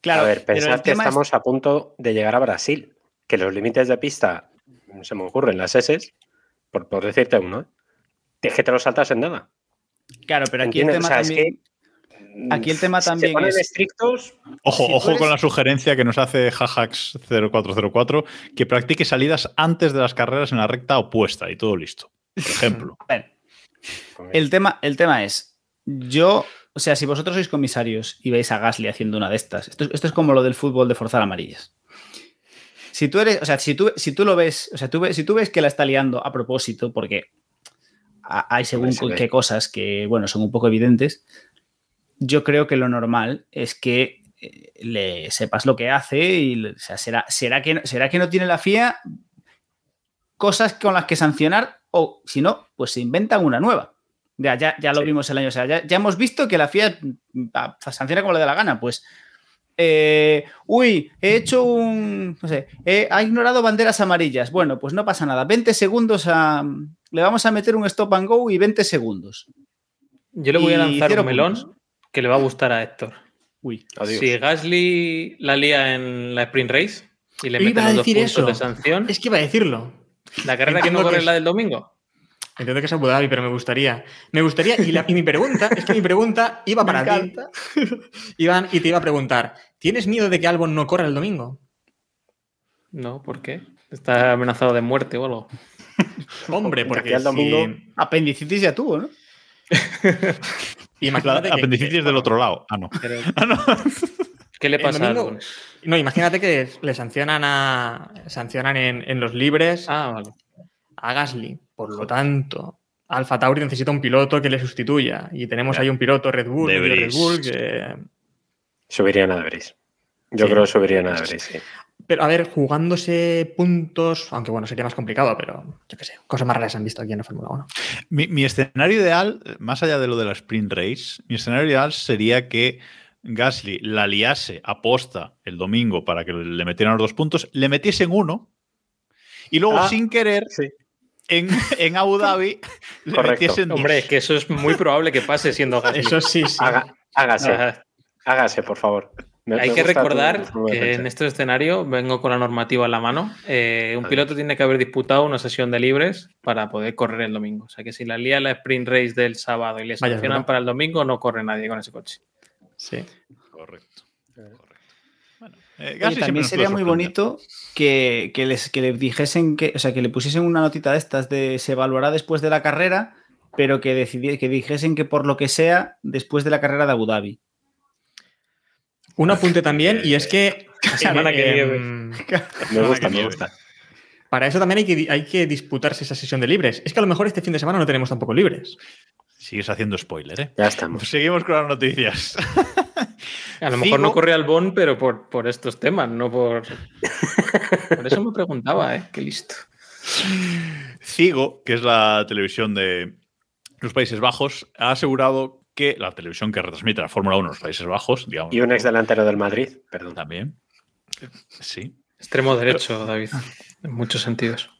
Claro, a ver, pensad que es- estamos a punto de llegar a Brasil, que los límites de pista, no se me ocurren, las S, por, por decirte uno, ¿eh? es que te los saltas en nada. Claro, pero aquí el tema O sea, es que, aquí el tema si también se ponen es- estrictos, Ojo, Si ojo eres- con la sugerencia que nos hace Jajax0404, que practique salidas antes de las carreras en la recta opuesta y todo listo. Por [laughs] ejemplo. Bueno, El tema, el tema es, yo, o sea, si vosotros sois comisarios y veis a Gasly haciendo una de estas, esto, esto es como lo del fútbol de forzar amarillas. si tú eres, o sea, si tú, si tú lo ves, o sea, tú ves, si tú ves que la está liando a propósito, porque hay según qué cosas que, bueno, son un poco evidentes, yo creo que lo normal es que eh, le sepas lo que hace y, le- o sea, será, será, que, no- será que no tiene la FIA cosas con las que sancionar o si no, pues se inventan una nueva. Ya, ya, ya lo Sí. vimos el año, o sea, ya, ya hemos visto que la FIA mm, sanciona como le da la gana, pues eh, uy, he hecho un. No sé, he- ha ignorado banderas amarillas. Bueno, pues no pasa nada. 20 segundos a. Le vamos a meter un stop and go y 20 segundos. Yo le voy a lanzar un melón puntos. Que le va a gustar a Héctor. Uy. Adiós. Si Gasly la lía en la sprint race y le meten los dos puntos eso. de sanción, Es que iba a decirlo. la carrera que no corre es la del domingo. Entiendo que es Abu Dhabi, pero me gustaría. Me gustaría, y, la- y mi pregunta, es que mi pregunta iba [laughs] para ti. [laughs] Iván, y te iba a preguntar: ¿tienes miedo de que Albon no corra el domingo? No, ¿por qué? Está amenazado de muerte o algo. Hombre, porque al domingo- si- Apendicitis ya tuvo, ¿no? [laughs] imagínate que- Apendicitis del otro lado. Ah, no. Pero, [laughs] Ah, no. ¿Qué le pasa domingo-? No, imagínate que le sancionan a sancionan en, en los libres Ah, vale. a Gasly. Por lo tanto, Alfa Tauri necesita un piloto que le sustituya. Y tenemos ahí un piloto Red Bull, Red. Bull, que- Subirían a Debris. Yo Sí. creo que subirían a Debris, sí. Pero a ver, jugándose puntos, aunque bueno, sería más complicado, pero yo qué sé, cosas más raras han visto aquí en la Fórmula 1. Mi, mi escenario ideal, más allá de lo de la sprint race, mi escenario ideal sería que Gasly la liase a posta el domingo para que le metieran los dos puntos, le metiesen uno y luego Ah, sin querer sí. en, en Abu Dhabi le Correcto. metiesen dos. Hombre, es que eso es muy probable que pase siendo [laughs] Gasly. Eso sí, sí. Haga- hágase, Ajá. hágase, por favor. Me- Hay me que recordar que en este escenario, vengo con la normativa en la mano, eh, un piloto tiene que haber disputado una sesión de libres para poder correr el domingo. O sea que si la lía la sprint race del sábado y le Vaya, sancionan para el domingo, no corre nadie con ese coche. Sí. Correcto. correcto. Bueno, eh, Oye, también sería muy bonito que, que les, que le dijesen que, o sea, que le pusiesen una notita de estas de se evaluará después de la carrera, pero que, decidi- que dijesen que por lo que sea, después de la carrera de Abu Dhabi. Un apunte también, y es que Semana [laughs] que em, Me gusta, me gusta. para eso también hay que, hay que disputarse esa sesión de libres. Es que a lo mejor este fin de semana no tenemos tampoco libres. Sigues haciendo spoiler, ¿eh? Ya estamos. Seguimos con las noticias. A lo mejor Figo- no corre al Bon, pero por, por estos temas, no por. [laughs] Por eso me preguntaba, ¿eh? Qué listo. Cigo, que es la televisión de los Países Bajos, ha asegurado que la televisión que retransmite la Fórmula 1 en los Países Bajos, digamos. Y un ex delantero del Madrid, perdón. También. Sí. Extremo derecho, David, en muchos sentidos.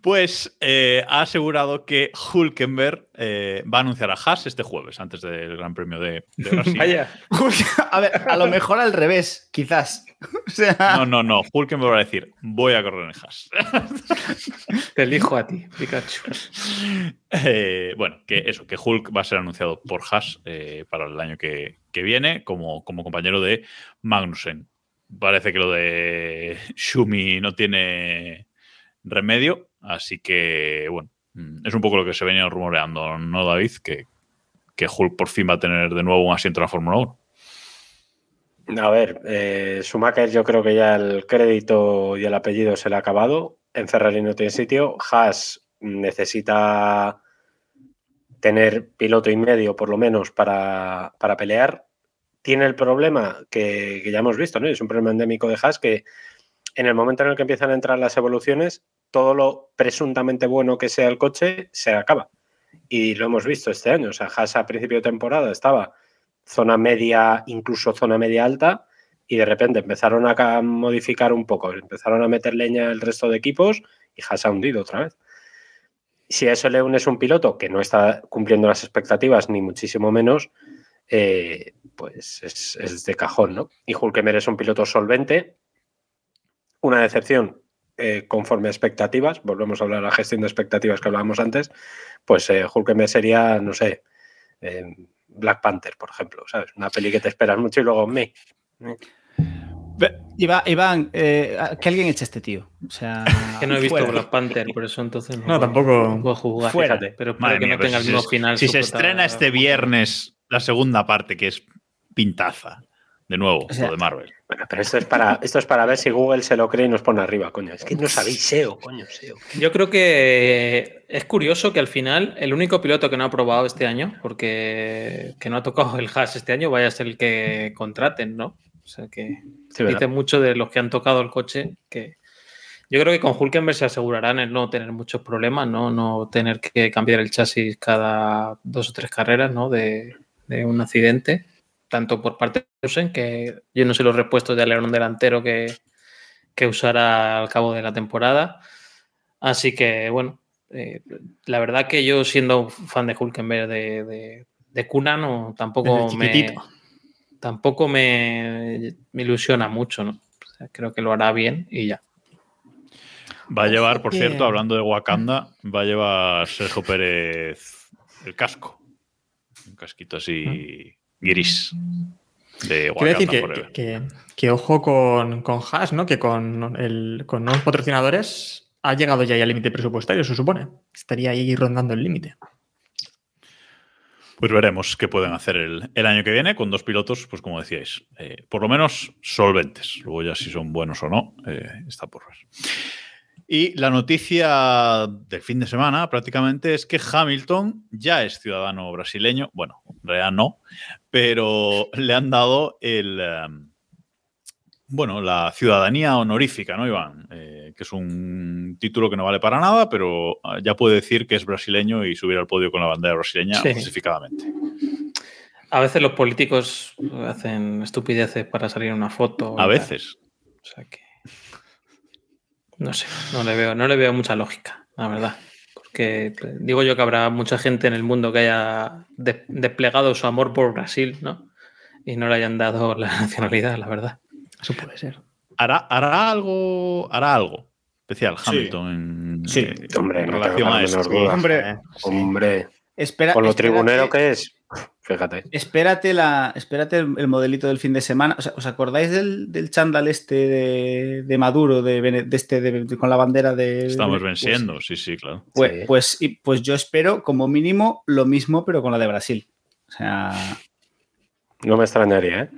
Pues eh, ha asegurado que Hulkenberg eh, va a anunciar a Haas este jueves, antes del Gran Premio de, de [laughs] Brasil. Vaya, [laughs] a ver, a lo mejor al revés, quizás. [laughs] O sea, No, no, no. Hulkenberg va a decir, voy a correr en Haas. te elijo a ti, Pikachu. Eh, bueno, que eso, que Hulk va a ser anunciado por Haas para el año que, que viene como, como compañero de Magnussen. Parece que lo de Shumi no tiene remedio, así que, bueno, mm, es un poco lo que se venía rumoreando, ¿no, David? Que, que Hulk por fin va a tener de nuevo un asiento en la Fórmula 1. A ver, eh, Schumacher yo creo que ya el crédito y el apellido se le ha acabado. En Ferrari no tiene sitio. Haas necesita tener piloto y medio por lo menos para, para pelear. Tiene el problema que, que ya hemos visto, ¿no? Es un problema endémico de Haas que en el momento en el que empiezan a entrar las evoluciones, todo lo presuntamente bueno que sea el coche se acaba. Y lo hemos visto este año. O sea, Haas a principio de temporada estaba zona media, incluso zona media alta, y de repente empezaron a ca- modificar un poco, empezaron a meter leña el resto de equipos y Haas ha hundido otra vez. Si a eso le un piloto que no está cumpliendo las expectativas, ni muchísimo menos, eh, pues es, es de cajón, ¿no? Y Hulkemer es un piloto solvente, una decepción eh, conforme a expectativas, volvemos a hablar de la gestión de expectativas que hablábamos antes, pues eh, Hulkenberg sería, no sé, eh, Black Panther, por ejemplo, ¿sabes? Una peli que te esperas mucho y luego me. Iba- Iván, eh, que alguien eche a este tío. O sea, [laughs] Que no he visto. Black Panther, por eso entonces no, No, tampoco. jugar. Fuera. Fíjate, pero espero Madre que mía, no tenga el mismo final. Si se estrena este viernes la segunda parte, que es pintaza, De nuevo, O sea- lo de Marvel. Bueno, pero esto es, para, esto es para ver si Google se lo cree y nos pone arriba, coño. Es que no sabéis SEO, coño, SEO. Yo creo que es curioso que al final el único piloto que no ha probado este año, porque que no ha tocado el hash este año, vaya a ser el que contraten, ¿no? O sea que Sí, ¿verdad? dice mucho de los que han tocado el coche que yo creo que con Hulkenberg se asegurarán el no tener muchos problemas, ¿no? No tener que cambiar el chasis cada dos o tres carreras, ¿no? De, de un accidente, tanto por parte de Rosen, que yo no sé los repuestos de alerón delantero que, que usará al cabo de la temporada. Así que, bueno, eh, la verdad que yo siendo fan de Hulkenberg de, de, de cuna, no, tampoco me, tampoco me, me ilusiona mucho, ¿no? O sea, creo que lo hará bien y ya. Va a llevar, por cierto, hablando de Wakanda, va a llevar Sergio Pérez el casco. Un casquito así gris. De Quiero decir que- que ojo con, con Haas, ¿no? Que con, el, con nuevos patrocinadores ha llegado ya al límite presupuestario, se supone. Estaría ahí rondando el límite. Pues veremos qué pueden hacer el, el año que viene con dos pilotos, pues como decíais, eh, por lo menos solventes. Luego ya si son buenos o no, eh, está por ver. Y la noticia del fin de semana prácticamente es que Hamilton ya es ciudadano brasileño. Bueno, en realidad no, pero [laughs] le han dado el, eh, bueno, la ciudadanía honorífica, ¿no, Iván? Eh, que es un título que no vale para nada, pero ah, ya puede decir que es brasileño y subir al podio con la bandera brasileña Sí. justificadamente. A veces los políticos hacen estupideces para salir en una foto. A veces. O sea que. No sé, no le veo, no le veo mucha lógica, la verdad. Porque pues, digo yo que habrá mucha gente en el mundo que haya de- desplegado su amor por Brasil, ¿no? Y no le hayan dado [laughs] la nacionalidad, la verdad. Eso puede ser. ¿Hará, hará algo, hará algo especial Sí. Hamilton en, Sí. eh, Hombre, en no relación a. Hombre, Eh, Hombre, espera. con lo espérate- tribunero que es, fíjate. Espérate, la, espérate el, el modelito del fin de semana. O sea, ¿Os acordáis del, del chándal este de, de Maduro, de, este de- de- con la bandera de. Estamos venciendo, sí, sí, claro. Pues, Sí. pues, y- pues yo espero, como mínimo, lo mismo, pero con la de Brasil. O sea, No me extrañaría, ¿eh?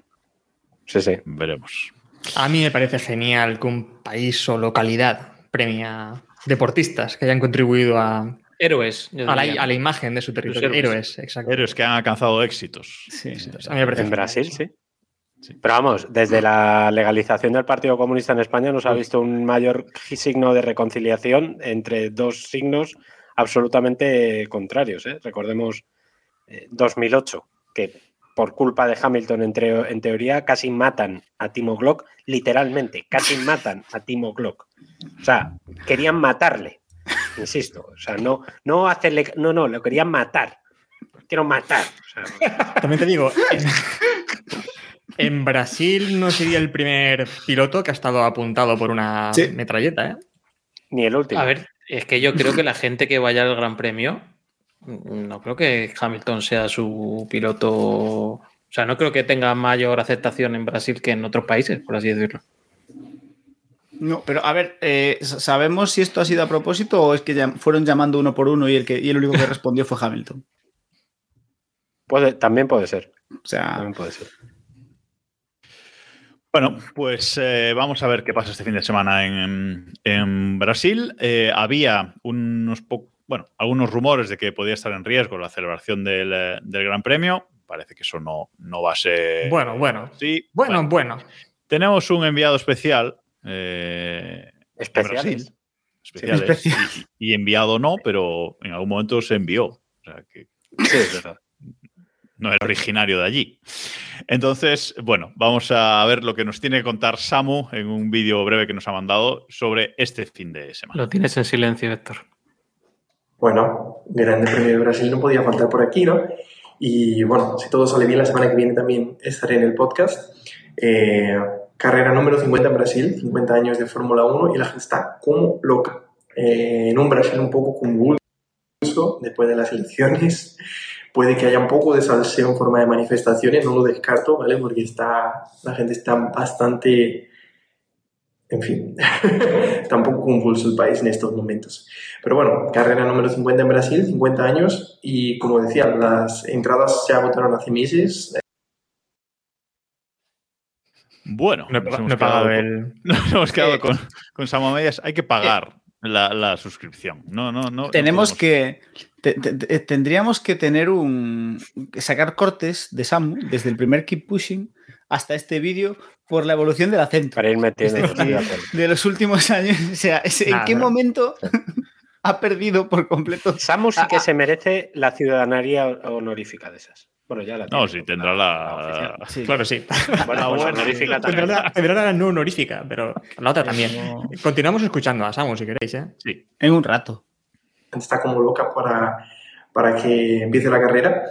Sí, sí. Veremos. A mí me parece genial que un país o localidad premia deportistas que hayan contribuido a, Héroes. a, la, diría. a la imagen de su territorio. héroes. Héroes, exacto. Héroes que han alcanzado éxitos. sí. A mí me parece En Brasil, sí. Sí. Pero vamos, desde la legalización del Partido Comunista en España nos ha visto un mayor signo de reconciliación entre dos signos absolutamente contrarios. ¿eh? Recordemos eh, 2008, que por culpa de Hamilton, en, teo- en teoría, casi matan a Timo Glock, literalmente, casi matan a Timo Glock. O sea, querían matarle, insisto. O sea, no, no hacerle, no, no, lo querían matar. Quiero matar. O sea, También te digo, en, en Brasil no sería el primer piloto que ha estado apuntado por una Sí. metralleta, ¿eh? ni el último. A ver, es que yo creo que la gente que vaya al Gran Premio, no creo que Hamilton sea su piloto. O sea, no creo que tenga mayor aceptación en Brasil que en otros países, por así decirlo. No, pero a ver, eh, ¿sabemos si esto ha sido a propósito o es que llam- fueron llamando uno por uno y el, que, y el único que respondió fue Hamilton? Puede, también puede ser. O sea, También puede ser. Bueno, pues eh, vamos a ver qué pasa este fin de semana en, en Brasil. Eh, había unos po- bueno, algunos rumores de que podía estar en riesgo la celebración del, del Gran Premio. Parece que eso no, no va a ser. Bueno, bueno. Sí, Bueno, bueno. Tenemos un enviado especial. Eh, Especiales. Brasil. Especiales. especial. Y, y enviado no, pero en algún momento se envió. O sea que Sí, es verdad. no era originario de allí. Entonces, bueno, vamos a ver lo que nos tiene que contar Samu en un vídeo breve que nos ha mandado sobre este fin de semana. Lo tienes en silencio, Héctor. Bueno, Grande Premio de Brasil no podía faltar por aquí, ¿no? Y bueno, si todo sale bien, la semana que viene también estaré en el podcast. Eh, carrera número 50 en Brasil, 50 años de Fórmula 1 y la gente está como loca. Eh, en un Brasil un poco convulso después de las elecciones. [laughs] Puede que haya un poco de salseo en forma de manifestaciones, no lo descarto, ¿vale? Porque está, la gente está bastante, en fin, [laughs] está un poco convulso el país en estos momentos. Pero bueno, carrera número 50 en Brasil, 50 años, y como decía, las entradas se agotaron hace meses. Bueno, No nos hemos no he pagado quedado con- el. [laughs] Nos hemos quedado Eh, con, con Samo Medias. Hay que pagar la, la suscripción. No, no, no. Tenemos que. te- te- te- tendríamos que tener un. sacar cortes de Samu desde el primer Keep Pushing hasta este vídeo por la evolución del acento. Para ir metiendo. Es decir, de los últimos años. O sea, ¿en Nada, qué momento [laughs] ha perdido por completo? Samu sí que Ah, ah. se merece la ciudadanía honorífica de esas. Bueno, ya la No, sí, tendrá la la. Sí. Claro, sí. Bueno, pues honorífica Tendrá también. la, tendrá la no honorífica, pero la otra también. No. Continuamos escuchando a Samu si queréis, ¿eh? Sí. En un rato. está como loca para, para que empiece la carrera.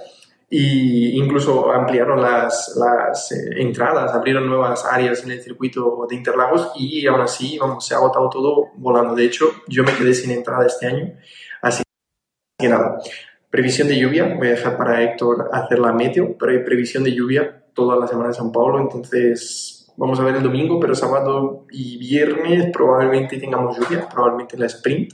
Y incluso ampliaron las, las eh, entradas, abrieron nuevas áreas en el circuito de Interlagos y aún así, vamos, se ha agotado todo volando. De hecho, yo me quedé sin entrada este año, así que nada. Previsión de lluvia, voy a dejar para Héctor hacer la meteo, pero hay previsión de lluvia toda la semana en San Paulo, entonces vamos a ver el domingo, pero sábado y viernes probablemente tengamos lluvia, probablemente la sprint.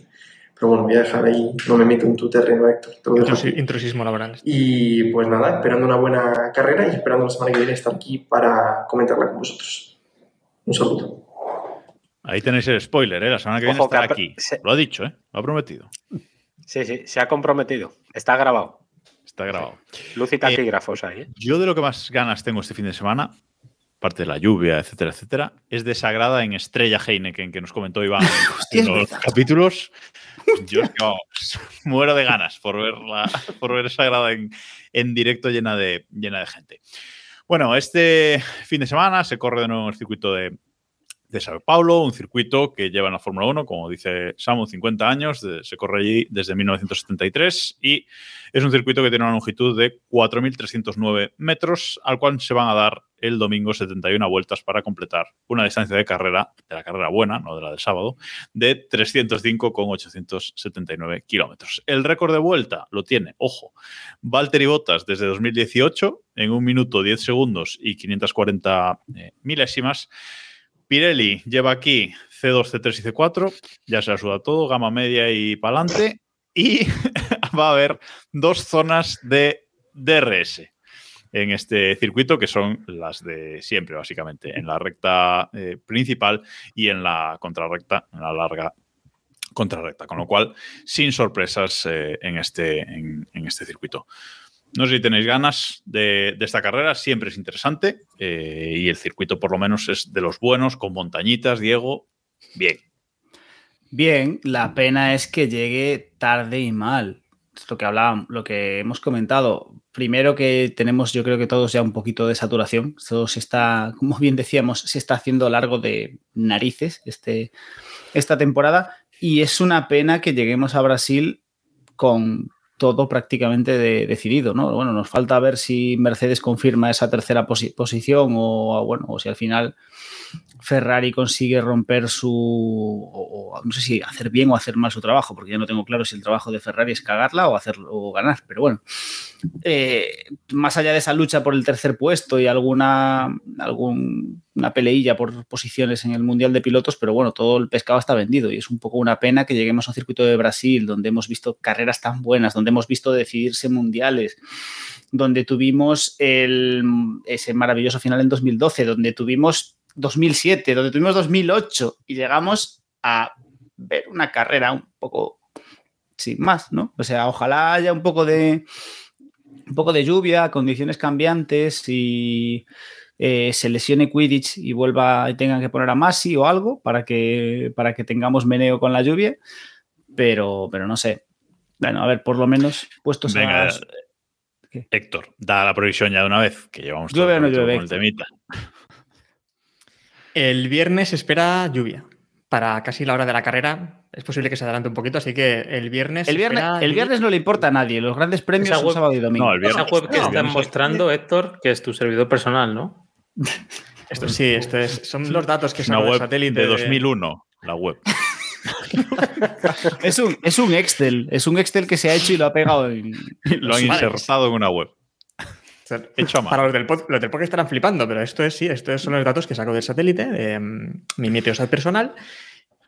Pero bueno, voy a dejar ahí, no me meto en tu terreno, Héctor. te. Intrusismo laboral. Y pues nada, esperando una buena carrera y esperando la semana que viene estar aquí para comentarla con vosotros. Un saludo. Ahí tenéis el spoiler, ¿eh? La semana que viene Ojo, que estará ha- aquí. se- Lo ha dicho, ¿eh? Lo ha prometido. Sí, sí, se ha comprometido. Está grabado. Está grabado. Luz y taquígrafos ahí. ¿eh? Yo de lo que más ganas tengo este fin de semana, aparte de la lluvia, etcétera, etcétera, es de esa grada en Estrella Heineken que nos comentó Iván [laughs] en los capítulos. Yo [laughs] muero de ganas por verla, por ver esa grada en, en directo llena de, llena de gente. Bueno, este fin de semana se corre de nuevo en el circuito de, de Sao Paulo, un circuito que lleva en la Fórmula 1, como dice Samu, 50 años, se corre allí desde 1973 y es un circuito que tiene una longitud de 4.309 metros, al cual se van a dar el domingo 71 vueltas para completar una distancia de carrera, de la carrera buena, no de la del sábado, de 305,879 kilómetros. El récord de vuelta lo tiene, ojo, Valtteri Bottas desde 2018 en un minuto 10 segundos y 540 eh, milésimas. Pirelli lleva aquí C2, C3 y C4, ya se la suda todo, gama media y pa'lante. Y [laughs] va a haber dos zonas de DRS en este circuito, que son las de siempre, básicamente, en la recta eh, principal y en la contrarrecta, en la larga contrarrecta, con lo cual, sin sorpresas eh, en, este, en, en este circuito. No sé si tenéis ganas de, esta carrera, siempre es interesante eh, y el circuito por lo menos es de los buenos, con montañitas, Diego, bien. Bien, la pena es que llegue tarde y mal. Es lo que hablábamos, lo que hemos comentado. Primero que tenemos, yo creo que todos ya un poquito de saturación. Todo se está, como bien decíamos, se está haciendo largo de narices este, esta temporada. Y es una pena que lleguemos a Brasil con todo prácticamente de- decidido, ¿no? Bueno, nos falta ver si Mercedes confirma esa tercera posi- posición o, bueno, o si al final Ferrari consigue romper su. O, no sé si hacer bien o hacer mal su trabajo, porque ya no tengo claro si el trabajo de Ferrari es cagarla o, hacer, o ganar. Pero bueno, eh, más allá de esa lucha por el tercer puesto y alguna, alguna peleilla por posiciones en el Mundial de Pilotos, pero bueno, todo el pescado está vendido y es un poco una pena que lleguemos a un circuito de Brasil donde hemos visto carreras tan buenas, donde hemos visto decidirse mundiales donde tuvimos ese maravilloso final en 2012, donde tuvimos 2007, donde tuvimos 2008 y llegamos a ver una carrera un poco sin más, ¿no? O sea, ojalá haya un poco de un poco de lluvia, condiciones cambiantes y eh, se lesione Quidditch y vuelva y tengan que poner a Masi o algo para que, para que tengamos meneo con la lluvia, pero, pero no sé. Bueno, a ver, por lo menos puestos Venga, a... Héctor, da la previsión ya de una vez, que llevamos Llueve no llueve, con el temita. El viernes se espera lluvia. Para casi la hora de la carrera es posible que se adelante un poquito, así que el viernes. El viernes, espera el viernes no le importa a nadie. Los grandes premios Esa son web- sábado y domingo. No, el viernes. Esa web que No, están viernes- mostrando, Héctor, que es tu servidor personal, ¿no? Esto sí, esto es, son los datos que son del web satélite. de 2001, la web. [laughs] Es un, es un Excel. Es un Excel que se ha hecho y lo ha pegado en. Lo madres. insertado en una web. O sea, Hecho. Para los del, pod- los del podcast estarán flipando, pero esto es sí, estos son los datos que saco del satélite, de mm, mi Meteosat personal.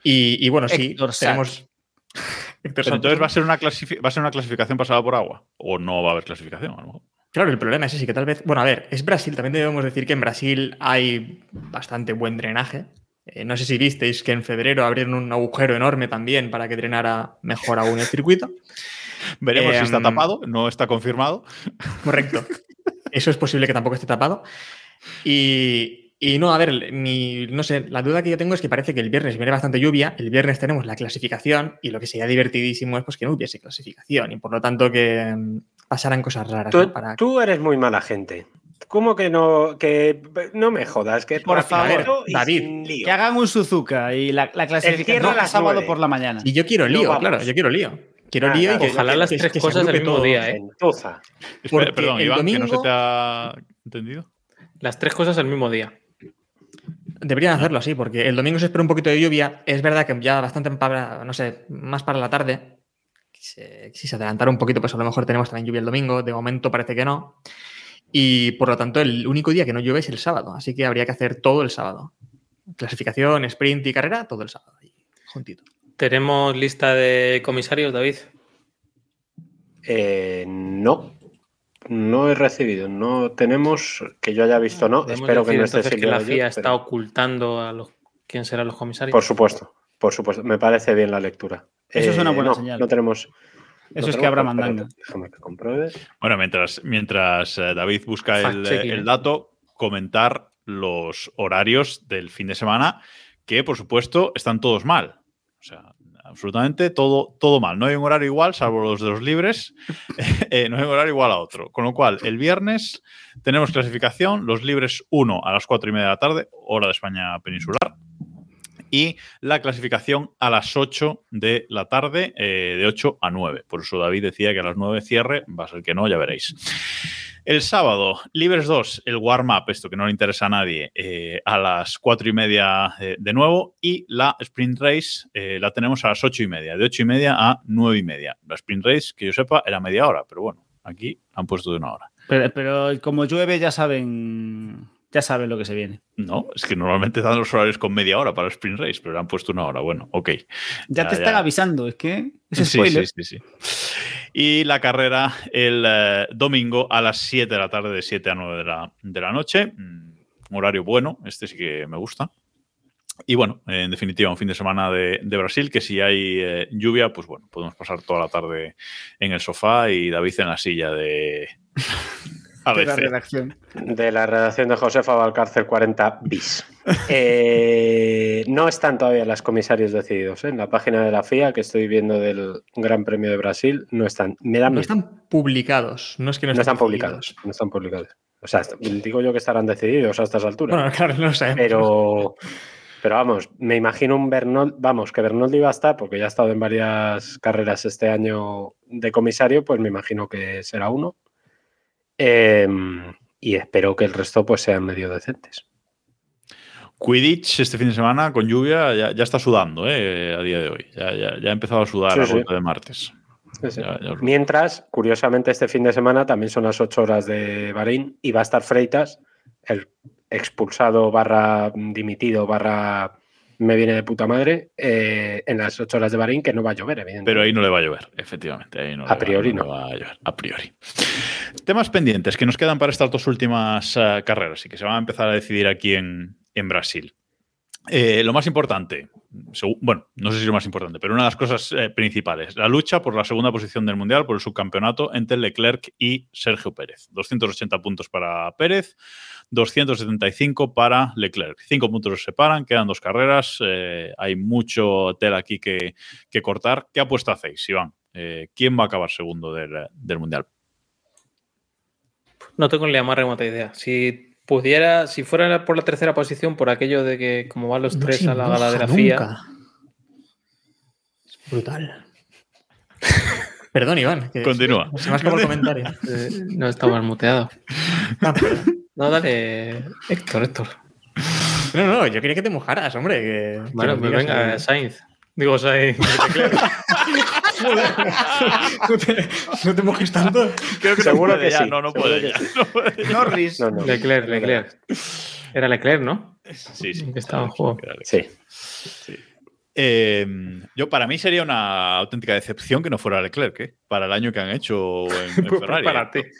Y, y bueno, sí, tenemos. [laughs] Pero entonces va a ser una va a ser una clasificación pasada por agua. O no va a haber clasificación, a lo mejor. Claro, el problema es ese, que tal vez. Bueno, a ver, es Brasil, también debemos decir que en Brasil hay bastante buen drenaje. Eh, no sé si visteis que en febrero abrieron un agujero enorme también para que drenara mejor aún el circuito. [laughs] Veremos si está Em, tapado, no está confirmado. Correcto. Eso es posible que tampoco esté tapado. Y, y no, a ver, mi, no sé, la duda que yo tengo es que parece que el viernes viene bastante lluvia, el viernes tenemos la clasificación y lo que sería divertidísimo es pues, que no hubiese clasificación y por lo tanto que mm, pasaran cosas raras. Tú, ¿no? Para... tú eres muy mala gente. ¿Cómo que no? Que no me jodas, que Por favor, y David. Que hagan un Suzuka y la, la clasificación las sábado por la mañana. Y yo quiero No, lío, vamos. claro, yo quiero lío. Quiero Ah, lío y que ojalá que- las que- tres que cosas el agrupe mismo todo. día, ¿eh? Espera, perdón, Iván, que no se te ha entendido. Las tres cosas el mismo día. Deberían hacerlo así, porque el domingo se espera un poquito de lluvia. Es verdad que ya bastante para, no sé, más para la tarde. Si se, si se adelantara un poquito, pues a lo mejor tenemos también lluvia el domingo. De momento parece que no. Y por lo tanto, el único día que no llueve es el sábado. Así que habría que hacer todo el sábado. Clasificación, sprint y carrera, todo el sábado. ahí, juntito. ¿Tenemos lista de comisarios, David? Eh, no. No he recibido. No tenemos que yo haya visto, no. ¿Podemos Espero que no esté entonces que la FIA está pero- ocultando a los quién serán los comisarios. Por supuesto, por supuesto. Me parece bien la lectura. Eh, Eso es una buena no, señal. No tenemos. Eso no es que habrá mandanga. Déjame que compruebe. Bueno, mientras, mientras eh, David busca el, ¿eh? dato, comentar los horarios del fin de semana, que por supuesto están todos mal. Sea, absolutamente todo, todo mal. No hay un horario igual, salvo los de los libres, [laughs] eh, no hay un horario igual a otro. Con lo cual, el viernes tenemos clasificación, los libres 1 a las 4 y media de la tarde, hora de España peninsular. Y la clasificación a las 8 de la tarde, eh, de 8 a 9. Por eso David decía que a las 9 cierre, va a ser que no, ya veréis. El sábado, Libres 2, el warm-up, esto que no le interesa a nadie, eh, a las 4 y media eh, de nuevo. Y la sprint race eh, la tenemos a las 8 y media, de 8 y media a 9 y media. La sprint race, que yo sepa, era media hora, pero bueno, aquí han puesto de una hora. Pero, pero como llueve, ya saben, ya saben lo que se viene. No, es que normalmente dan los horarios con media hora para el sprint race, pero le han puesto una hora. Bueno, ok. Ya, Ya, te están avisando, es que es Sí, spoiler. sí, sí, sí. Y la carrera el eh, domingo a las 7 de la tarde, de 7 a 9 de la, de la noche. Mm, Un horario bueno, este sí que me gusta. Y bueno, en definitiva, un fin de semana de, de Brasil, que si hay eh, lluvia, pues bueno, podemos pasar toda la tarde en el sofá y David en la silla de De la redacción. De la redacción de Josefa Valcárcel 40 bis. Eh, no están todavía las comisarios decididos. ¿eh? En la página de la FIA que estoy viendo del Gran Premio de Brasil, no están. Me da No miedo. están publicados. No es que no, No están publicados. No están publicados. O sea, digo yo que estarán decididos a estas alturas. Bueno, [laughs] claro, no sé. pero, pero vamos, me imagino un Bernold, vamos, que Bernold iba a estar, porque ya ha estado en varias carreras este año de comisario, pues me imagino que será uno. Eh, y espero que el resto pues sean medio decentes. Quidditch este fin de semana con lluvia ya, ya está sudando eh, a día de hoy. Ya, ya- ya ha empezado a sudar Sí, a sí. de martes. Sí, Mientras, curiosamente, este fin de semana también son las ocho horas de Bahrein y va a estar Freitas, el expulsado barra dimitido barra me viene de puta madre, eh, en las ocho horas de Bahrein, que no va a llover, evidentemente. Pero ahí no le va a llover, efectivamente. ahí no A va- priori le no. va a llover, a priori. Temas pendientes que nos quedan para estas dos últimas eh, carreras y que se van a empezar a decidir aquí en, en Brasil. Eh, lo más importante, bueno, no sé si lo más importante, pero una de las cosas eh, principales, la lucha por la segunda posición del Mundial, por el subcampeonato entre Leclerc y Sergio Pérez. 280 puntos para Pérez, 275 para Leclerc. Cinco puntos los separan, quedan dos carreras, eh, hay mucho tela aquí que, que cortar. ¿Qué apuesta hacéis, Iván? Eh, ¿Quién va a acabar segundo del, del Mundial? No tengo ni la más remota idea. Si pudiera, si fuera por la tercera posición, por aquello de que como van los No tres a la gala de la moja FIA, nunca. Es brutal. [laughs] Perdón, Iván. Continúa. Se me ha escapado el comentario. eh, [laughs] no estaba muteado. Ah. No, dale, Héctor, Héctor. No, no, yo quería que te mojaras, hombre. Que, Bueno, pues digas venga. Sainz. Digo, Sainz. [laughs] no, te, no te mojes tanto. Creo que Seguro no puede que ya, sí, no, no puede ya. sí. [laughs] no puede ya. Norris. No, no. Leclerc, Leclerc. Era Leclerc, ¿no? Sí, sí. Que estaba en juego. Sí. Eh, yo, para mí sería una auténtica decepción que no fuera Leclerc, ¿eh? para el año que han hecho en, en [laughs] Pues Ferrari. prepárate.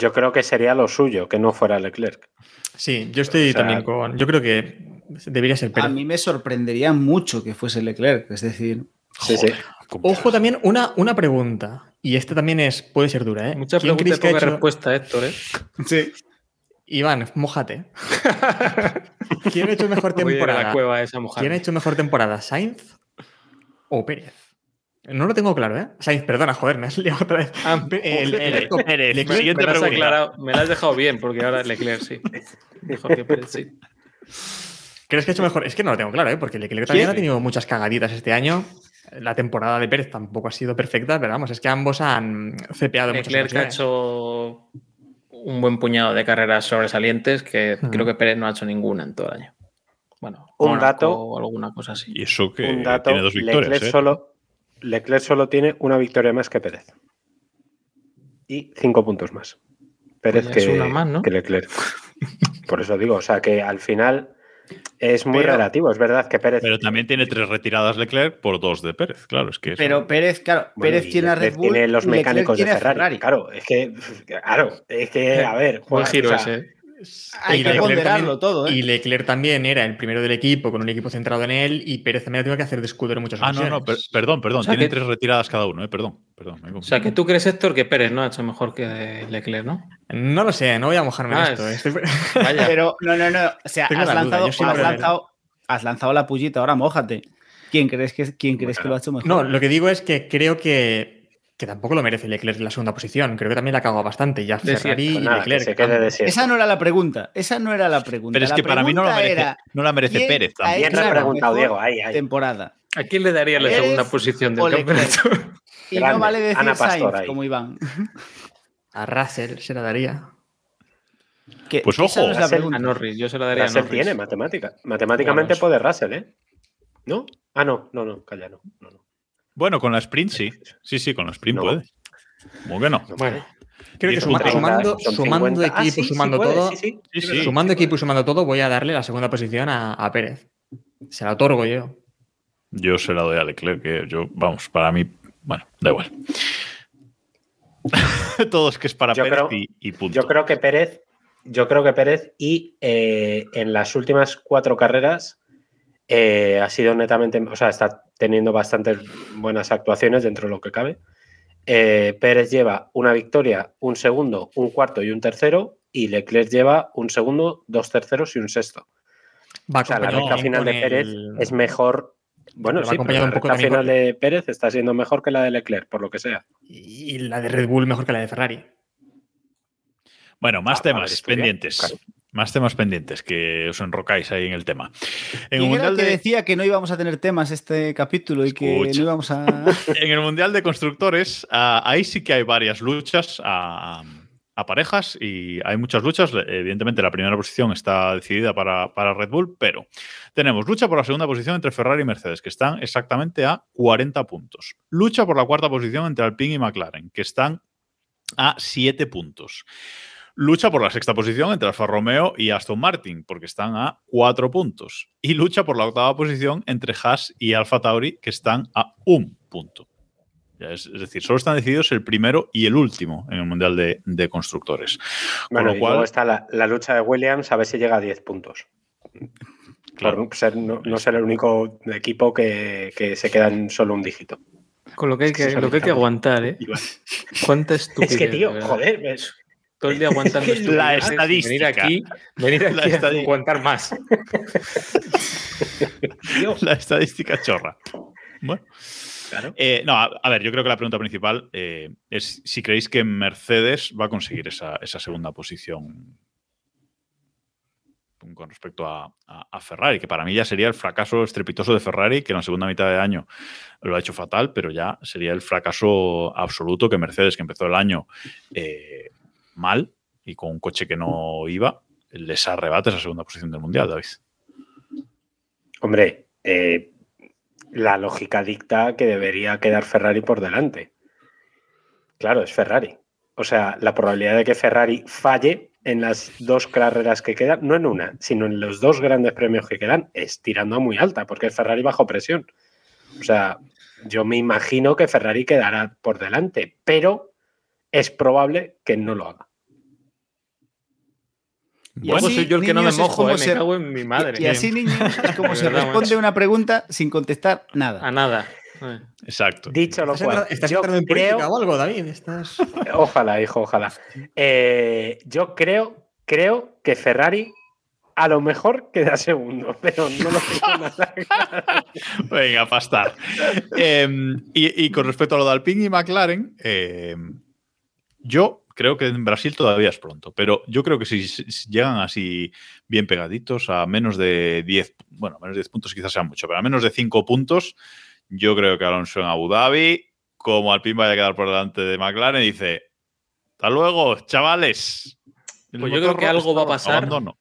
Yo creo que sería lo suyo que no fuera Leclerc. Sí, yo estoy O sea, también con. Yo creo que debería ser A Pérez. mí me sorprendería mucho que fuese Leclerc. Es decir, Sí, sí. Ojo también, una, una pregunta. Y esta también es, puede ser dura, ¿eh? Mucha ¿Quién pregunta y creéis que ha poca hecho- respuesta, Héctor, ¿eh? sí. Iván, mojate. ¿Quién ha hecho mejor Voy a ir a la temporada? cueva esa. ¿Quién ha hecho mejor temporada, Sainz o Pérez? No lo tengo claro, ¿eh? Sainz, perdona, joder, me has liado otra vez. Ah, [laughs] El- el- Pérez, Leclerc- Me, has aclarado, me la has dejado bien, porque ahora Leclerc sí. Mejor que Pérez, sí. ¿Crees que ha hecho mejor? Es que no lo tengo claro, ¿eh? Porque Leclerc también ha tenido muchas cagaditas este año. La temporada de Pérez tampoco ha sido perfecta, pero vamos, es que ambos han cepeado muchas Leclerc ha ocasiones. hecho un buen puñado de carreras sobresalientes que Ujú. creo que Pérez no ha hecho ninguna en todo el año. Bueno, Un dato- o alguna cosa así. Y eso que Un dato, tiene dos victorias. Leclerc, ¿eh? solo, Leclerc solo tiene una victoria más que Pérez. Y cinco puntos más. Pérez Pues que, una más, ¿no? que Leclerc. [laughs] Por eso digo, o sea que al final es muy Pero- relativo. Es verdad que Pérez. Pero también tiene tres retiradas Leclerc por dos de Pérez. Claro, es que. eso- Pero Pérez, claro, Bueno, Pérez tiene a Red Bull. tiene los Leclerc mecánicos de Ferrari. Claro, es que. Claro, es que, a ver. Buen joder, giro o sea, ese. Hay Y que Leclerc ponderarlo también- todo, ¿eh? Y Leclerc también era el primero del equipo, con un equipo centrado en él, y Pérez también ha tenido que hacer de escudero en muchas Ah, no, ocasiones. no, per- perdón, perdón. O sea Tienen que- tres retiradas cada uno, ¿eh? Perdón, perdón. O sea, que tú crees, Héctor, que Pérez no ha hecho mejor que Leclerc, ¿no? No lo sé, no voy a mojarme Ah, en esto. es- Estoy- [laughs] Vaya. Pero no, no, no. O sea, Tengo has lanzado, has lanzado la pullita, ahora mójate. ¿Quién crees que, quién crees que lo ha hecho mejor? No, lo que digo es que creo que, que tampoco lo merece Leclerc en la segunda posición. Creo que también la ha cagado bastante. Ya Ferrari pues y nada, que Leclerc. se. Esa no era la pregunta. Esa no era la pregunta. Pero es La que para mí no la pregunta merece, era, no la merece ¿quién Pérez hecho has la preguntado, mejor Diego. Ahí, ahí. Temporada. ¿A quién le darías la ¿Pérez segunda posición del campeonato? Y Grande. no vale decir Ana Pastor Sainz ahí. como Iván. A Russell se la daría. Pues ojo, no es la Russell- pregunta. A Norris, yo se la daría a Russell Norris. tiene matemática. Matemáticamente puede Russell, ¿eh? ¿No? Ah, no, no, no, calla, no. no, no. Bueno, con la sprint sí. Sí, sí, con la sprint No. puede. ¿Cómo que no? Bueno, Creo que Diez suma- puntos. sumando, sumando 50. Ah, equipo, sí, sumando puede, todo, sí, sí. Sí, sí. sumando equipo y sumando todo, voy a darle la segunda posición a, a Pérez. Se la otorgo yo. Yo se la doy a Leclerc, que yo, vamos, para mí, bueno, da igual. [laughs] Todos que es para Yo Pérez creo- y, y punto. Yo creo que Pérez, yo creo que Pérez y eh, en las últimas cuatro carreras eh, ha sido netamente, o sea, está teniendo bastantes buenas actuaciones dentro de lo que cabe. Eh, Pérez lleva una victoria, un segundo, un cuarto y un tercero, y Leclerc lleva un segundo, dos terceros y un sexto. Va O sea, la recta final de Pérez el- es mejor. Bueno, sí, pero la recta final de Pérez está siendo mejor que la de Leclerc, por lo que sea. Y la de Red Bull mejor que la de Ferrari. Bueno, más Ah, temas pendientes. claro. Más temas pendientes que os enrocáis ahí en el tema. En el, ¿Quién era el mundial que de, decía que no íbamos a tener temas este capítulo y que Escucha. no íbamos a. [laughs] en el Mundial de Constructores, ah, ahí sí que hay varias luchas a, a parejas y hay muchas luchas. Evidentemente, la primera posición está decidida para, para Red Bull, pero tenemos lucha por la segunda posición entre Ferrari y Mercedes, que están exactamente a 40 puntos. Lucha por la cuarta posición entre Alpine y McLaren, que están a 7 puntos. Lucha por la sexta posición entre Alfa Romeo y Aston Martin, porque están a 4 puntos. Y lucha por la octava posición entre Haas y Alfa Tauri, que están a un punto. Ya es, es decir, solo están decididos el primero y el último en el Mundial de, de Constructores. Con Bueno, lo y cual, luego está la, la lucha de Williams, a ver si llega a 10 puntos. Claro. Por ser, no, no ser el único equipo que, que se queda en solo un dígito. con lo que hay que, lo que, hay que aguantar, ¿eh? Cuánta estupidez. Es que, tío, joder, ves, Todo el día aguantando [laughs] La estadística. Venir aquí, venir aquí La a estadística. aguantar más. [laughs] la estadística chorra. Bueno. Claro. Eh, no, a, a ver, yo creo que la pregunta principal eh, es si creéis que Mercedes va a conseguir esa, esa segunda posición con respecto a, a- a Ferrari, que para mí ya sería el fracaso estrepitoso de Ferrari, que en la segunda mitad de año lo ha hecho fatal, pero ya sería el fracaso absoluto que Mercedes, que empezó el año eh, mal y con un coche que no iba, les arrebata esa segunda posición del Mundial, David. Hombre, eh, la lógica dicta que debería quedar Ferrari por delante. Claro, es Ferrari. O sea, la probabilidad de que Ferrari falle en las dos carreras que quedan, no en una, sino en los dos grandes premios que quedan, es tirando a muy alta, porque es Ferrari bajo presión. O sea, yo me imagino que Ferrari quedará por delante, pero es probable que no lo haga. Y Luego así, soy yo el que no me niños, es mojo, como eh, me se- cago en mi madre. Y, y así, niños, [laughs] es como se responde una pregunta sin contestar nada. A nada. Eh. Exacto. Dicho lo ¿Estás, cual, estás yo entrando en creo, política o algo, David? Estás... [laughs] ojalá, hijo, ojalá. Eh, yo creo, creo que Ferrari a lo mejor queda segundo, [laughs] pero no lo tengo nada claro. Venga, pastar. Em, y, y con respecto a lo de Alpine y McLaren, em, yo creo que en Brasil todavía es pronto, pero yo creo que si, si llegan así bien pegaditos a menos de 10, bueno, menos de 10 puntos quizás sea mucho, pero a menos de 5 puntos, yo creo que Alonso en Abu Dhabi, como Alpine vaya a quedar por delante de McLaren, dice, hasta luego, chavales. Pues yo creo que algo va a pasar. abandono.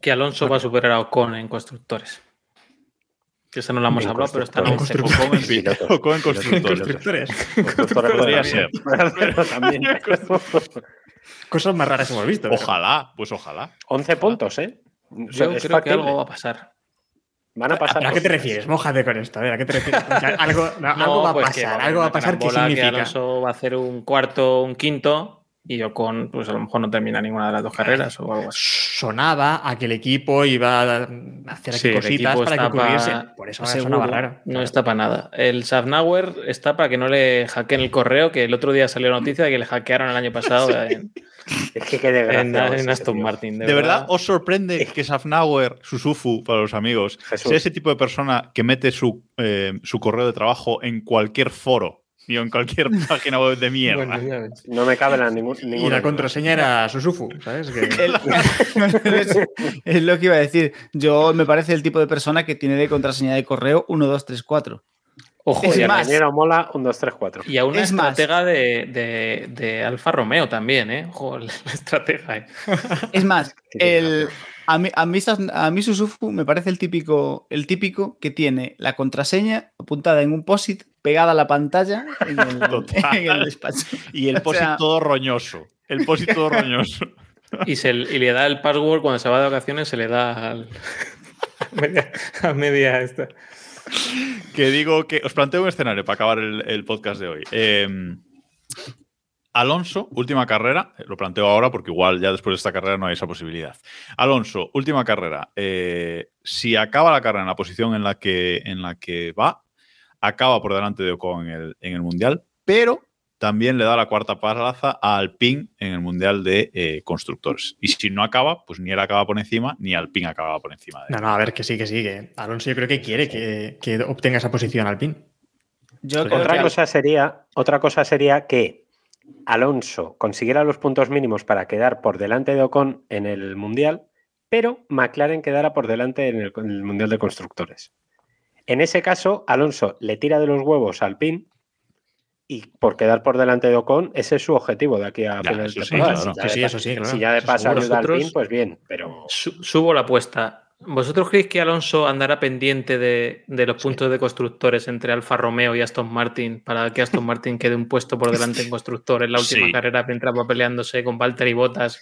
Que Alonso va a superar a Ocon en constructores. Que eso no lo hemos En hablado, pero está en constructores. Pilotos. Ocon en constructores. Constructores. Constructores Podría ser. [laughs] Cosas más raras hemos visto. pero- Ojalá, pues ojalá. 11 puntos, ¿eh? Yo creo que factible. algo va a pasar. Van a pasar. ¿A qué te refieres? Mójate con esto. A ver, ¿a qué te refieres? [laughs] Algo, no, algo va a pues que pasar. Algo va a pasar. ¿Qué significa? Que Alonso va a hacer un cuarto, un quinto y Ocon, pues a lo mejor no termina ninguna de las dos carreras o algo así. Sonaba a que el equipo iba a hacer aquí Sí, cositas para que ocurriese. pa- Por eso Seguro, sonaba raro. No está para nada. El Safnauer está para que no le hackeen el correo, que el otro día salió la noticia de que le hackearon el año pasado [laughs] en, Es que qué en- en Aston. Martin. De, ¿De verdad os sorprende que Safnauer, Susufu, para los amigos, Jesús. sea ese tipo de persona que mete su, eh, su correo de trabajo en cualquier foro y en cualquier [laughs] página web de mierda? Bueno. No me cabe la ningún, Y ninguna. la duda. contraseña era Susufu, ¿sabes? Que- [laughs] es, [laughs] es lo que iba a decir. Yo me parece el tipo de persona que tiene de contraseña de correo 1, 2, 3, 4. Ojo, Es y, a- más, Ingeniero Mola, 1, 2, 3, 4. y a una es más. estratega de, de, de Alfa Romeo también, ¿eh? Ojo, la estratega. ¿eh? Es más, el, a, mí, a, mí, a mí Susufu me parece el típico, el típico que tiene la contraseña apuntada en un POSIT pegada a la pantalla en el, [laughs] Total. en el despacho. Y el O posit sea- todo roñoso. El posit todo roñoso. [laughs] Y, se, y le da el password cuando se va de vacaciones, se le da al, a, [laughs] media, a media esta. que digo que os planteo un escenario para acabar el, el podcast de hoy. Eh, Alonso, última carrera, eh, lo planteo ahora porque igual ya después de esta carrera no hay esa posibilidad. Alonso, última carrera. eh, si acaba la carrera en la posición en la que, en la que va, acaba por delante de Ocon en el, en el Mundial, pero también le da la cuarta plaza a Alpine en el Mundial de eh, Constructores. Y si no acaba, pues ni él acaba por encima, ni Alpine acaba por encima de él. No, no, a ver, que sí, que sí. Que Alonso yo creo que quiere que, que obtenga esa posición al pin. Yo creo Otra que- cosa sería, otra cosa sería que Alonso consiguiera los puntos mínimos para quedar por delante de Ocon en el Mundial, pero McLaren quedara por delante en el, en el Mundial de Constructores. En ese caso, Alonso le tira de los huevos al PIN y por quedar por delante de Ocon, ese es su objetivo de aquí a final de eso sí, temporada. claro. Si ya Sí, de sí, pa- eso sí, claro. Si ya de Eso paso ayuda al PIN, pues bien, pero Su- subo la apuesta. ¿Vosotros creéis que Alonso andará pendiente de, de los puntos de constructores entre Alfa Romeo y Aston Martin para que Aston Martin quede un puesto por delante en [laughs] constructor en la última Sí. carrera mientras va peleándose con Valtteri Bottas?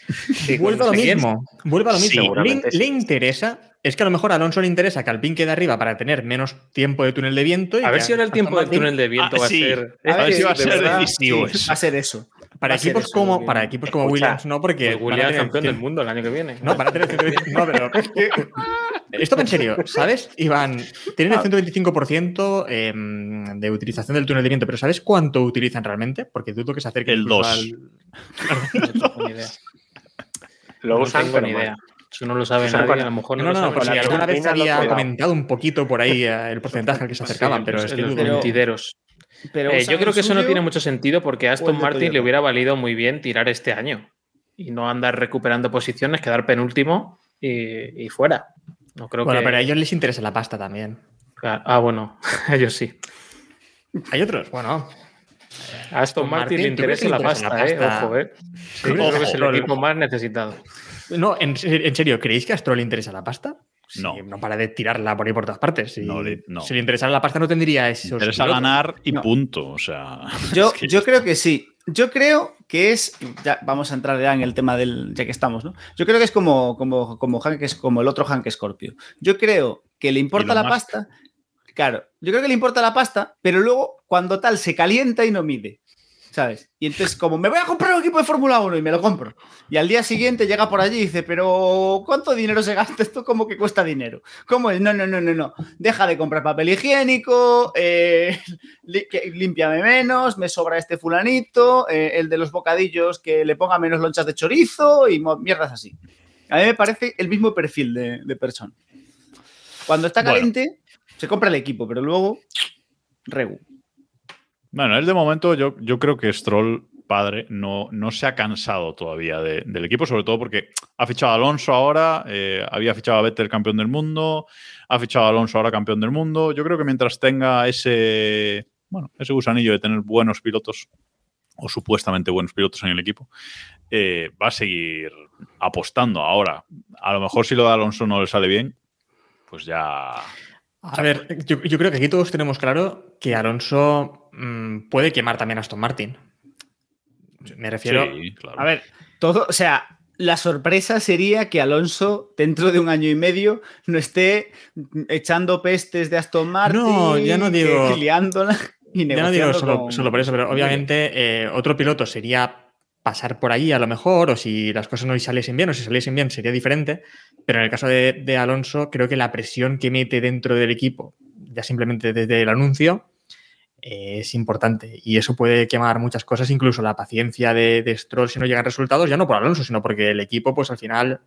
y con Vuelve a lo mismo. Vuelve a lo Sí, mismo. Le, seguramente sí. le interesa. Es que a lo mejor a Alonso le interesa que Alpine quede arriba para tener menos tiempo de túnel de viento. y A ver si ahora el tiempo Martin- túnel de viento Ah, va a ser. A ver Es si que, va a de ser verdad, decisivo sí, eso. va a ser eso. Para equipos, eso, como, bien. para equipos como Escucha, Williams, no, porque. pues Williams tener campeón del mundo el año que viene. No, para tener 125. No, pero. [laughs] Esto en serio, ¿sabes? Iván, tienen el 125% em, de utilización del túnel de viento, pero ¿sabes cuánto utilizan realmente? Porque dudo que se acerque El incluso dos. al- No tengo ni idea. lo No usan, tengo ni idea. Eso no lo sabe nadie, con- a lo mejor No, no, no, lo sabe si alguna vez había comentado un poquito por ahí eh, el porcentaje al que se acercaban, pero Sí, es que los mentideros. Pero Eh, yo creo que eso no tiene mucho sentido porque a Aston Martin le hubiera valido muy bien tirar este año y no andar recuperando posiciones, quedar penúltimo y, y fuera. No creo Bueno, que. pero a ellos les interesa la pasta también. Claro. Ah, bueno, [laughs] a ellos sí. Hay otros, bueno. A Aston Martin, le Martin, ¿tú crees interesa la interesa pasta, la eh. Ojo, eh. Sí, ¿Tú yo creo que es el equipo más necesitado. No, en, en serio, ¿creéis que a Stroll le interesa la pasta? No. no para de tirarla por ahí por todas partes. Si, No le- no. si le interesara la pasta, no tendría esos. Interesa pilotos. ganar y No. punto. O sea, [laughs] Yo, es que- yo creo que sí. Yo creo que es. Ya vamos a entrar ya en el tema del. Ya que estamos, ¿no? Yo creo que es como, como, como, Hank, es como el otro Hank Scorpio. Yo creo que le importa la pasta. Claro, yo creo que le importa la pasta, pero luego, cuando tal, se calienta y no mide. ¿Sabes? Y entonces, como me voy a comprar un equipo de Fórmula 1 y me lo compro. Y al día siguiente llega por allí y dice, pero ¿cuánto dinero se gasta esto? ¿Cómo que cuesta dinero? ¿Cómo es? No, no, no, no, no. Deja de comprar papel higiénico, eh, li- límpiame menos, me sobra este fulanito, eh, el de los bocadillos que le ponga menos lonchas de chorizo y mierdas así. A mí me parece el mismo perfil de, de persona. Cuando está Bueno. caliente, se compra el equipo, pero luego, regu. Bueno, él de momento yo, yo creo que Stroll, padre, no, no se ha cansado todavía de- del equipo, sobre todo porque ha fichado a Alonso ahora, eh, había fichado a Vettel campeón del mundo, ha fichado a Alonso ahora campeón del mundo. Yo creo que mientras tenga ese, bueno, ese gusanillo de tener buenos pilotos o supuestamente buenos pilotos en el equipo, eh, va a seguir apostando. Ahora, a lo mejor si lo de Alonso no le sale bien, pues ya... A ver, yo, yo creo que aquí todos tenemos claro que Alonso mm, puede quemar también a Aston Martin. Me refiero. Sí, claro. A ver, todo, o sea, la sorpresa sería que Alonso, dentro de un año y medio, no esté echando pestes de Aston Martin. No, ya no digo- y Ya no digo negociando solo, con- solo por eso, pero obviamente eh, otro piloto sería pasar por ahí a lo mejor, o si las cosas no saliesen bien, o si saliesen bien sería diferente, pero en el caso de, de Alonso creo que la presión que mete dentro del equipo, ya simplemente desde el anuncio, eh, es importante y eso puede quemar muchas cosas, incluso la paciencia de, de Stroll si no llegan resultados, ya no por Alonso, sino porque el equipo pues al final,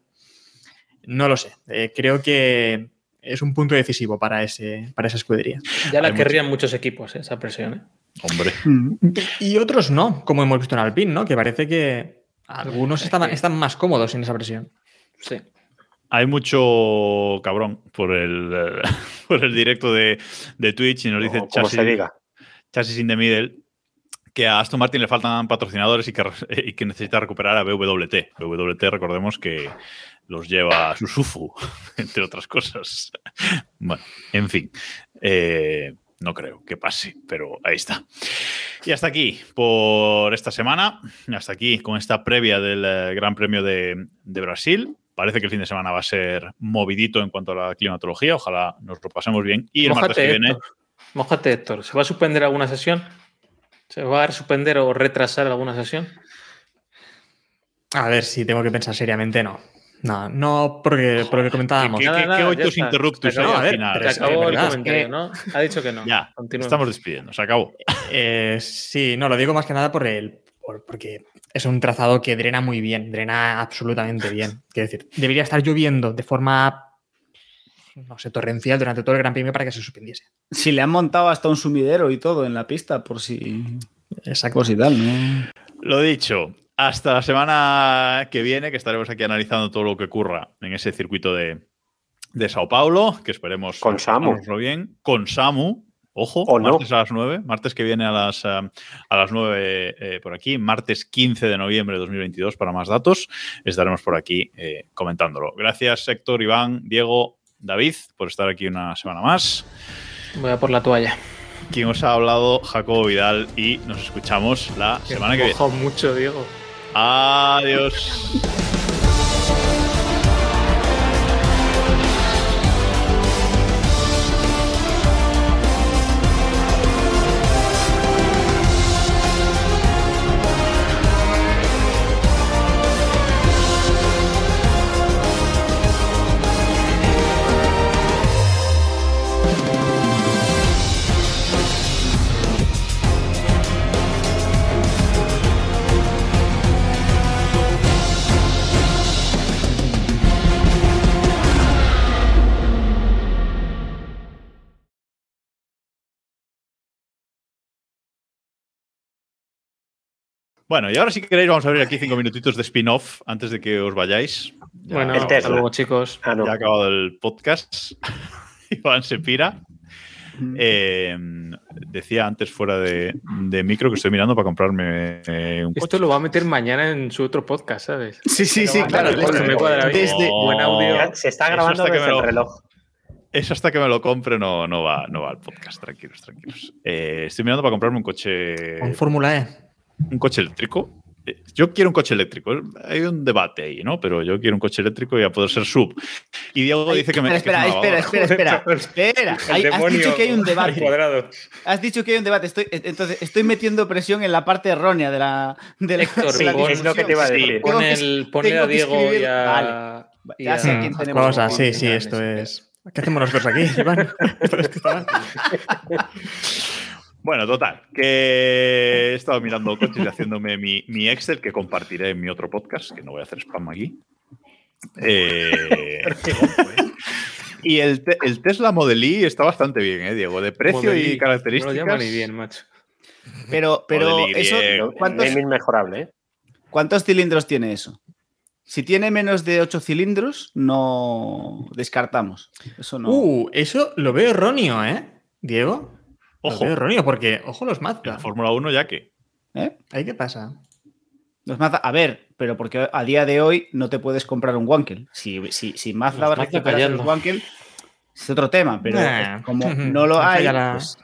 no lo sé, Eh, creo que es un punto decisivo para, ese, para esa escudería. Ya la Hay querrían muchos equipos, ¿eh? esa presión. ¿eh? Hombre. Y otros no, como hemos visto en Alpine, ¿no? Que parece que algunos Es están, están más cómodos sin esa presión. Sí. Hay mucho cabrón por el, [laughs] por el directo de, de Twitch y nos dice Chasis, in the Middle que a Aston Martin le faltan patrocinadores y que, re- y que necesita recuperar a BWT. BWT, recordemos que los lleva Susufu, [laughs] entre otras cosas. Bueno, en fin. eh, no creo que pase, pero ahí está. Y hasta aquí por esta semana. Hasta aquí con esta previa del eh, Gran Premio de, de Brasil. Parece que el fin de semana va a ser movidito en cuanto a la climatología. Ojalá nos lo pasemos bien. Y el martes que viene. Héctor. Mójate, Héctor. ¿Se va a suspender alguna sesión? ¿Se va a suspender o retrasar alguna sesión? A ver si tengo que pensar seriamente, no. No, no porque por lo que comentábamos. ¿Qué- qué- oitos interruptus Se acabó. hay a al ver, final? Se es- acabó el verdad, es comentario, que- ¿no? Ha dicho que no. Ya, estamos despidiendo. Se acabó. Eh, sí, no, lo digo más que nada por el, por- porque es un trazado que drena muy bien, drena absolutamente bien. [laughs] Quiero decir, debería estar lloviendo de forma, no sé, torrencial durante todo el Gran Premio para que se suspendiese. Si le han montado hasta un sumidero y todo en la pista, por si. Exacto. Por si tal, ¿no? Lo dicho, hasta la semana que viene, que estaremos aquí analizando todo lo que ocurra en ese circuito de, de Sao Paulo, que esperemos Con Samu. bien, con Samu. Ojo, O no. martes a las 9, martes que viene a las, eh, a las 9 eh, por aquí, martes 15 de noviembre de 2022 para más datos, estaremos por aquí eh, comentándolo. Gracias Héctor, Iván, Diego, David, por estar aquí una semana más. Voy a por la toalla. Quien os ha hablado, Jacobo Vidal, y nos escuchamos la semana que viene. Mucho, Diego. Adiós. Bueno, y ahora si queréis vamos a abrir aquí cinco minutitos de spin-off antes de que os vayáis. Ya, Bueno, El hasta luego, chicos. Ah, no. ya ha acabado el podcast. [laughs] Iván se pira. Eh, decía antes fuera de, de micro que estoy mirando para comprarme eh, un Esto lo va a meter mañana en su otro podcast, ¿sabes? Sí, sí, sí, claro. Bien. Desde- Buen audio. Se está grabando que desde me lo- el reloj. Eso hasta que me lo compre no, no, va, no va al podcast, tranquilos, tranquilos. Eh, estoy mirando para comprarme un coche, Con Fórmula E. un coche eléctrico eh, yo quiero un coche eléctrico. Hay un debate ahí, ¿no? Pero yo quiero un coche eléctrico y a poder ser sub. Y Diego dice que me. Espera, que es espera, espera, [laughs] espera, espera, espera. Hay- has dicho que hay un debate. cuadrado. Has dicho que hay un debate. Estoy, entonces, estoy metiendo presión en la parte errónea de la, de la, Héctor, de la pon- es lo que te iba a decir. Tengo Pon el, ponle a Diego y a. Vale. y Ya a- sé quién tenemos. cosas, sí, sí, esto es. ¿Qué hacemos nosotros aquí, Iván? [laughs] [laughs] Bueno, total, que he estado mirando coches y haciéndome mi, mi Excel que compartiré en mi otro podcast, que no voy a hacer spam aquí. Eh, [laughs] y el, te- el Tesla Model I está bastante bien, ¿eh, Diego? De precio Model y I. características. No lo llaman ni bien, macho. Pero, pero Y, eso. ¿cuántos, Es inmejorable, ¿eh? ¿cuántos cilindros tiene eso? Si tiene menos de 8 cilindros, no descartamos. Eso no. Uh, eso lo veo erróneo, ¿eh? Diego. Ojo. Lo veo erróneo porque, ojo, los En Mazda. la Fórmula 1 ya que. ¿eh? ¿Ahí qué pasa? Los Mazda- a ver, pero porque a día de hoy no te puedes comprar un Wankel. Si, si, si Mazda recuperase callando. los Wankel, es otro tema, pero Nah. como [laughs] no lo hay, la- pues,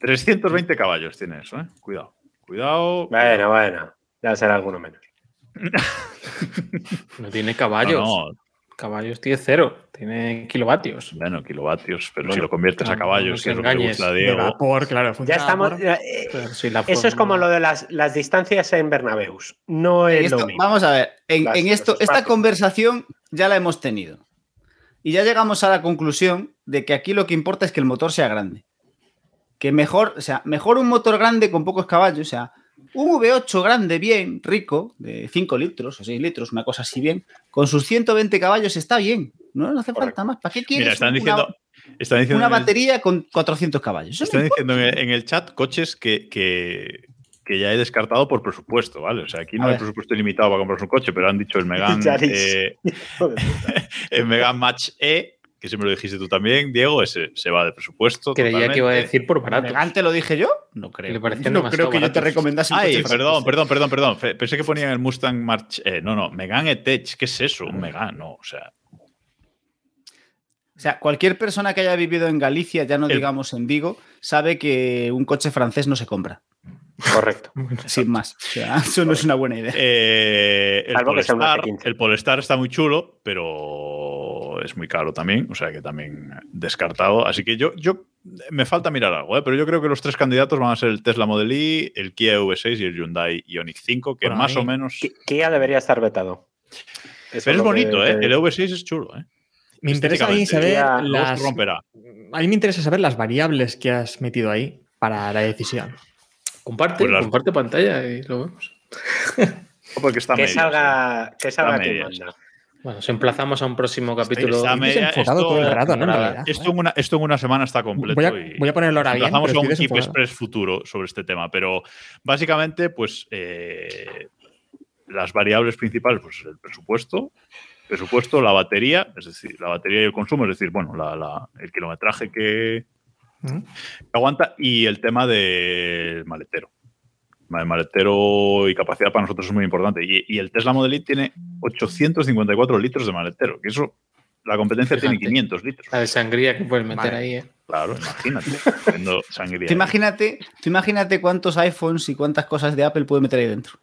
320 caballos tiene eso, ¿eh? Cuidado. Cuidado. Bueno, bueno. Ya será alguno menos. [laughs] No tiene caballos. No, no, Caballos tiene cero. Tiene kilovatios. bueno, kilovatios, pero Bueno, si lo conviertes a caballos, no que es lo que le gusta a Diego. vapor, claro. Ya estamos. eh, Pero si la Eso es como lo de las, las distancias en Bernabeus. No es lo mismo. vamos a ver, en, Las- en esto, esta conversación ya la hemos tenido. Y ya llegamos a la conclusión de que aquí lo que importa es que el motor sea grande. Que mejor, o sea, mejor un motor grande con pocos caballos, o sea, un V8 grande, bien, rico, de 5 litros o 6 litros, una cosa así bien, con sus 120 caballos está bien. No, no hace Correcto. falta más. ¿Para qué quieres Mira, están una- diciendo. Están diciendo una el- batería con 400 caballos? Eso Están diciendo en el, en el chat coches que, que, que ya he descartado por presupuesto, ¿vale? O sea, aquí no hay presupuesto ilimitado para comprarse un coche, pero han dicho el Megan, [laughs] eh, [laughs] [laughs] el Megan Match E, que siempre lo dijiste tú también, Diego, ese se va de presupuesto. Creía que iba a decir por barato. ¿Elegante lo dije yo? No creo. No creo que yo te baratos. recomendase un Ay, coche perdón, perdón, perdón, perdón. Pensé que ponían el Mustang March E. No, no, Megan E-Tech. ¿Qué es eso? Un Megan, no. O sea, O sea, cualquier persona que haya vivido en Galicia, ya no El- digamos en Vigo, sabe que un coche francés no se compra. Correcto. [laughs] Sin más. O sea, [laughs] eso no es una buena idea. Eh, el, Salvo que sea un Polestar, F15. el Polestar está muy chulo, pero es muy caro también, o sea que también descartado. Así que yo, yo me falta mirar algo, ¿eh? pero yo creo que los tres candidatos van a ser el Tesla Model I, el Kia V6 y el Hyundai Ioniq 5, que más o menos... Ki- Kia debería estar vetado. Eso Pero es que- bonito, ¿eh? que- El V6 es chulo, ¿eh? Me interesa a mí saber las. romperá. A mí me interesa saber las variables que has metido ahí para la decisión. Comparte, Pues las- comparte pantalla y lo vemos. [laughs] Porque está Que medias, salga, que salga quien manda. Bueno, os emplazamos a un próximo capítulo. esto- todo el rato, ¿no? En Ahora, realidad, Esto en, una, esto en una semana está completo. Voy a, y- voy a ponerlo ahora bien. Emplazamos a un Keep. Express futuro sobre este tema, pero básicamente, pues eh, las variables principales, pues el presupuesto, presupuesto, la batería, es decir, la batería y el consumo, es decir, bueno, la- la- el kilometraje que, que aguanta y el tema del maletero. El maletero y capacidad para nosotros es muy importante. Y, y el Tesla Model Y tiene 854 litros de maletero, que eso, la competencia tiene Fíjate. 500 litros. La de sangría que puedes meter Vale. ahí, ¿eh? Claro, imagínate. [laughs] sangría. Tú imagínate, tú imagínate cuántos iPhones y cuántas cosas de Apple puede meter ahí dentro.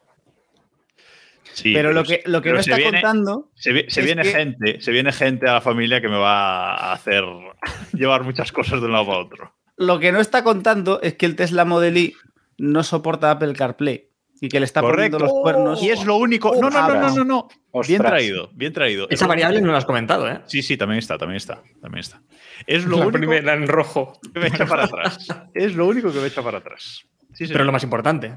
Sí, pero, lo que, lo que pero no se está viene- contando. Se, vi- se es viene que- gente, se viene gente a la familia que me va a hacer [laughs] llevar muchas cosas de un lado para otro. Lo que no está contando es que el Tesla Model Y no soporta Apple CarPlay y que le está poniendo los cuernos. Y es lo único. No, no, no, no, no, no. Bien traído, bien traído. Es Esa variable no la has comentado, ¿eh? Sí, sí, también está, también está, también está. Es lo La único primera en rojo. que me echa para atrás. Es lo único que me echa para atrás. Sí, Pero lo más importante,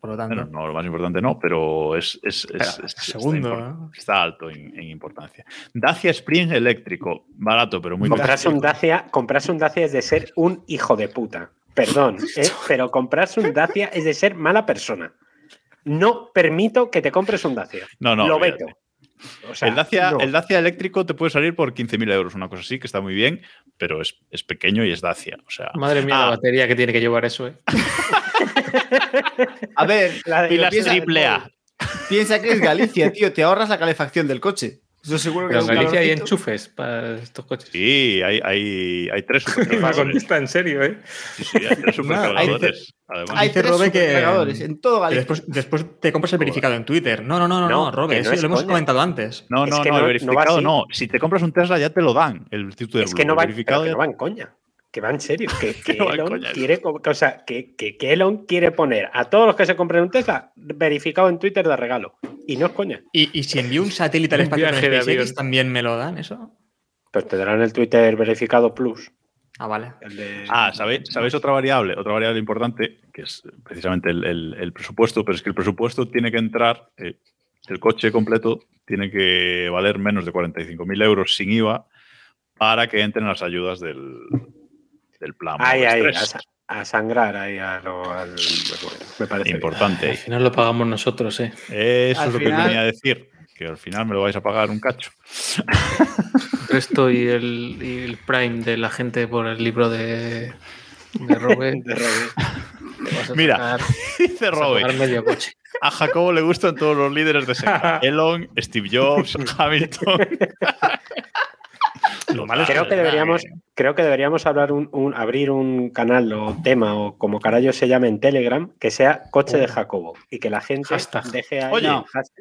por lo tanto. Bueno, no, lo más importante no, pero es, es- es- Pero, es- segundo, está, ¿no? está alto en, en importancia. Dacia Spring eléctrico, barato, pero muy Comprarse un. Dacia, comprarse un Dacia es de ser un hijo de puta. Perdón, [laughs] ¿eh? pero comprarse un Dacia es de ser mala persona. No permito que te compres un Dacia. No, no, Lo veto. O sea, el, Dacia, no. el Dacia eléctrico te puede salir por 15.000 euros, una cosa así, que está muy bien, pero es, es pequeño y es Dacia. O sea, Madre mía, Ah. la batería que tiene que llevar eso, ¿eh? [laughs] A ver, La de- pilas piensa, triple A. piensa que es Galicia, tío. Te ahorras la calefacción del coche. Yo seguro que Pero en Galicia hay enchufes para estos coches. Sí, hay, hay, hay tres [laughs] supercargadores. en serio, ¿eh? Sí, sí, hay tres [laughs] supercargadores. Además, Hay tres que- supercargadores en todo Galicia. después, después te compras el verificado en Twitter. No, no, no, no, No, no, Robe, no sí, es lo hemos coña. comentado antes. no, Es no, que no, no- el verificado no. Si te compras un Tesla ya te lo dan. El título Es que no va, verificado. que no va en coña. Que va en serio. Que, [laughs] que no va en Elon quiere, o sea, que, que- que Elon quiere poner a todos los que se compren un Tesla verificado en Twitter de regalo. Y no es coña. Y, y si envío un satélite al espacio con SpaceX, avión. ¿también me lo dan eso? Pues te darán el Twitter verificado plus. Ah, vale. de- Ah, ¿sabéis, ¿sabéis otra variable? Otra variable importante, que es precisamente el, el- el presupuesto, pero es que el presupuesto tiene que entrar, eh, el coche completo tiene que valer menos de 45.000 euros sin IVA para que entren las ayudas del, del plan. Ahí, ahí, a, Express. sa- a sangrar ahí a lo, al- me parece. bien. Importante. Al final lo pagamos nosotros, ¿eh? Eso Al es lo que venía a decir, que al final me lo vais a pagar un cacho. El [laughs] resto y el, y el Prime de la gente por el libro de, de Robe. [laughs] De Robe. le vas a Mira, sacar- [laughs] Dice Robert, pagar medio coche. a Jacobo le gustan todos los líderes de secta. Elon, Steve Jobs, Hamilton. Lo malo es Creo que deberíamos, eh. creo que deberíamos hablar un, un- abrir un canal o tema o como carajo se llame en Telegram que sea coche de Jacobo y que la gente Hashtag. deje ahí. Oye.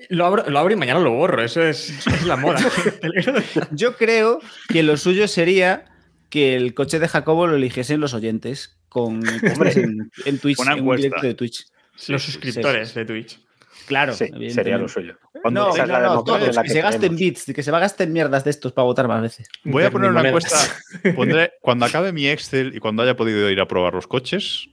Lo abro, lo abro y mañana lo borro. Eso es, la moda. [laughs] Yo creo que lo suyo sería que el coche de Jacobo lo eligiesen los oyentes con en, en Twitch, Una en un directo de Twitch. Los suscriptores de Twitch. Claro, Sí, sería lo suyo. Cuando- No, no, la no, democracia todos, en la que que se gasten bits, que se gasten mierdas de estos para votar más veces. Voy a poner una encuesta. [laughs] Pondré, cuando acabe mi Excel y cuando haya podido ir a probar los coches,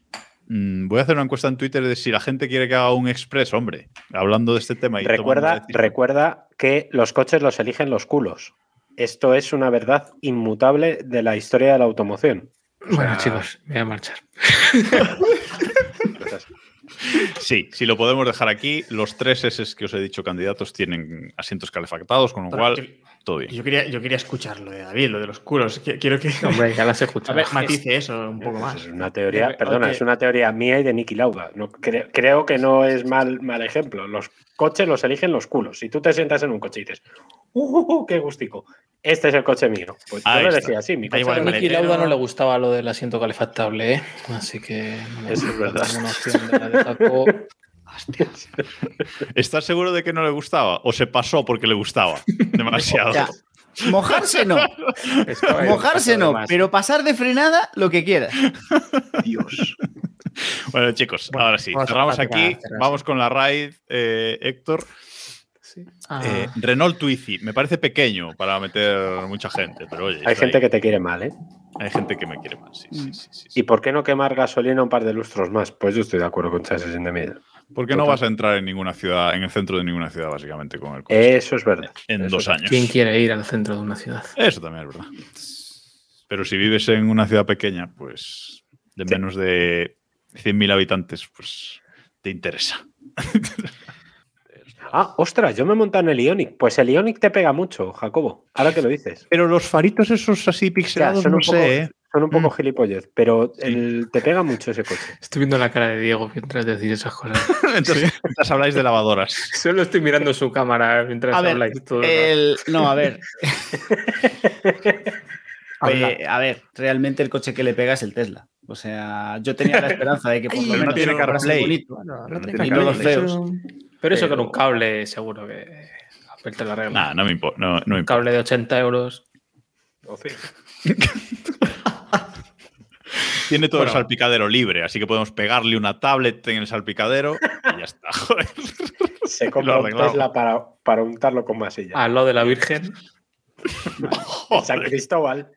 mm, voy a hacer una encuesta en Twitter de si la gente quiere que haga un express, hombre, hablando de este tema. Y Recuerda, recuerda que los coches los eligen los culos. Esto es una verdad inmutable de la historia de la automoción. Bueno, chicos, me voy a marchar. [laughs] Sí, si lo podemos dejar aquí, los tres S que os he dicho candidatos tienen asientos calefactados, con lo Pero cual, yo, todo bien. yo quería, yo quería escuchar lo de David, lo de los culos. Qui- Quiero que Hombre, ya las he a [laughs] escuchado. ver, matice eso un poco más. es una teoría, Eh, perdona, es una teoría mía y de Nicky Lauda. No, cre- creo que no es mal, mal ejemplo. Los coches los eligen los culos. Si tú te sientas en un coche y dices, ¡Uh, qué gustico! Este es el coche mío. Pues yo lo decía así. Mi coche igual, A. Niki. Lauda no le gustaba lo del asiento calefactable, ¿eh? Así que. no, Eso es verdad. Una opción de la de Jacobo. ¿Estás seguro de que no le gustaba? ¿O se pasó porque le gustaba? [laughs] Demasiado. O sea, mojarse no, mojarse no, pero pasar de frenada lo que quieras. Dios. [laughs] Bueno, chicos, Bueno, ahora sí. vamos a Cerramos aquí. cerrar, Vamos con la raid, eh, Héctor. Ah, Eh, Renault Twizy. Me parece pequeño para meter mucha gente, pero oye. Hay gente ahí. que te quiere mal, ¿eh? Hay gente que me quiere más. Sí, sí, sí, sí, sí. ¿Y por qué no quemar gasolina un par de lustros más? Pues yo estoy de acuerdo con Chases in the Middle. Porque no vas a entrar en ninguna ciudad, en el centro de ninguna ciudad, básicamente, con el coche. Eso es verdad. en Eso dos años. ¿Quién quiere ir al centro de una ciudad? Eso también es verdad. Pero si vives en una ciudad pequeña, pues de Sí. menos de 100.000 habitantes, pues te interesa. [laughs] Ah, ostras, yo me he montado en el Ionic. Pues el Ionic te pega mucho, Jacobo. Ahora que lo dices. Pero los faritos esos así Ya, pixelados, son, no un poco, sé, ¿eh? son un poco Mm. gilipollez, pero el- te pega mucho ese coche. [laughs] Estoy viendo la cara de Diego mientras decís esas cosas. [laughs] Entonces, mientras habláis de lavadoras. Solo estoy mirando su cámara mientras A ver, habláis todo. El, no, a ver. Eh, a ver, realmente el coche que le pega es el Tesla. O sea, yo tenía la esperanza de que [laughs] por lo no menos tiene CarPlay. bonito. No no tiene CarPlay, feos. eso- Pero eso con un cable seguro que Apple te la arregla. Nah, no me importa. No, no me Un cable de 80 euros. [laughs] Tiene todo Bueno. el salpicadero libre, así que podemos pegarle una tablet en el salpicadero y ya está. [laughs] Joder. Se Lo compra un. Tesla para, para untarlo con masilla. Al lado de la Virgen. San Cristóbal.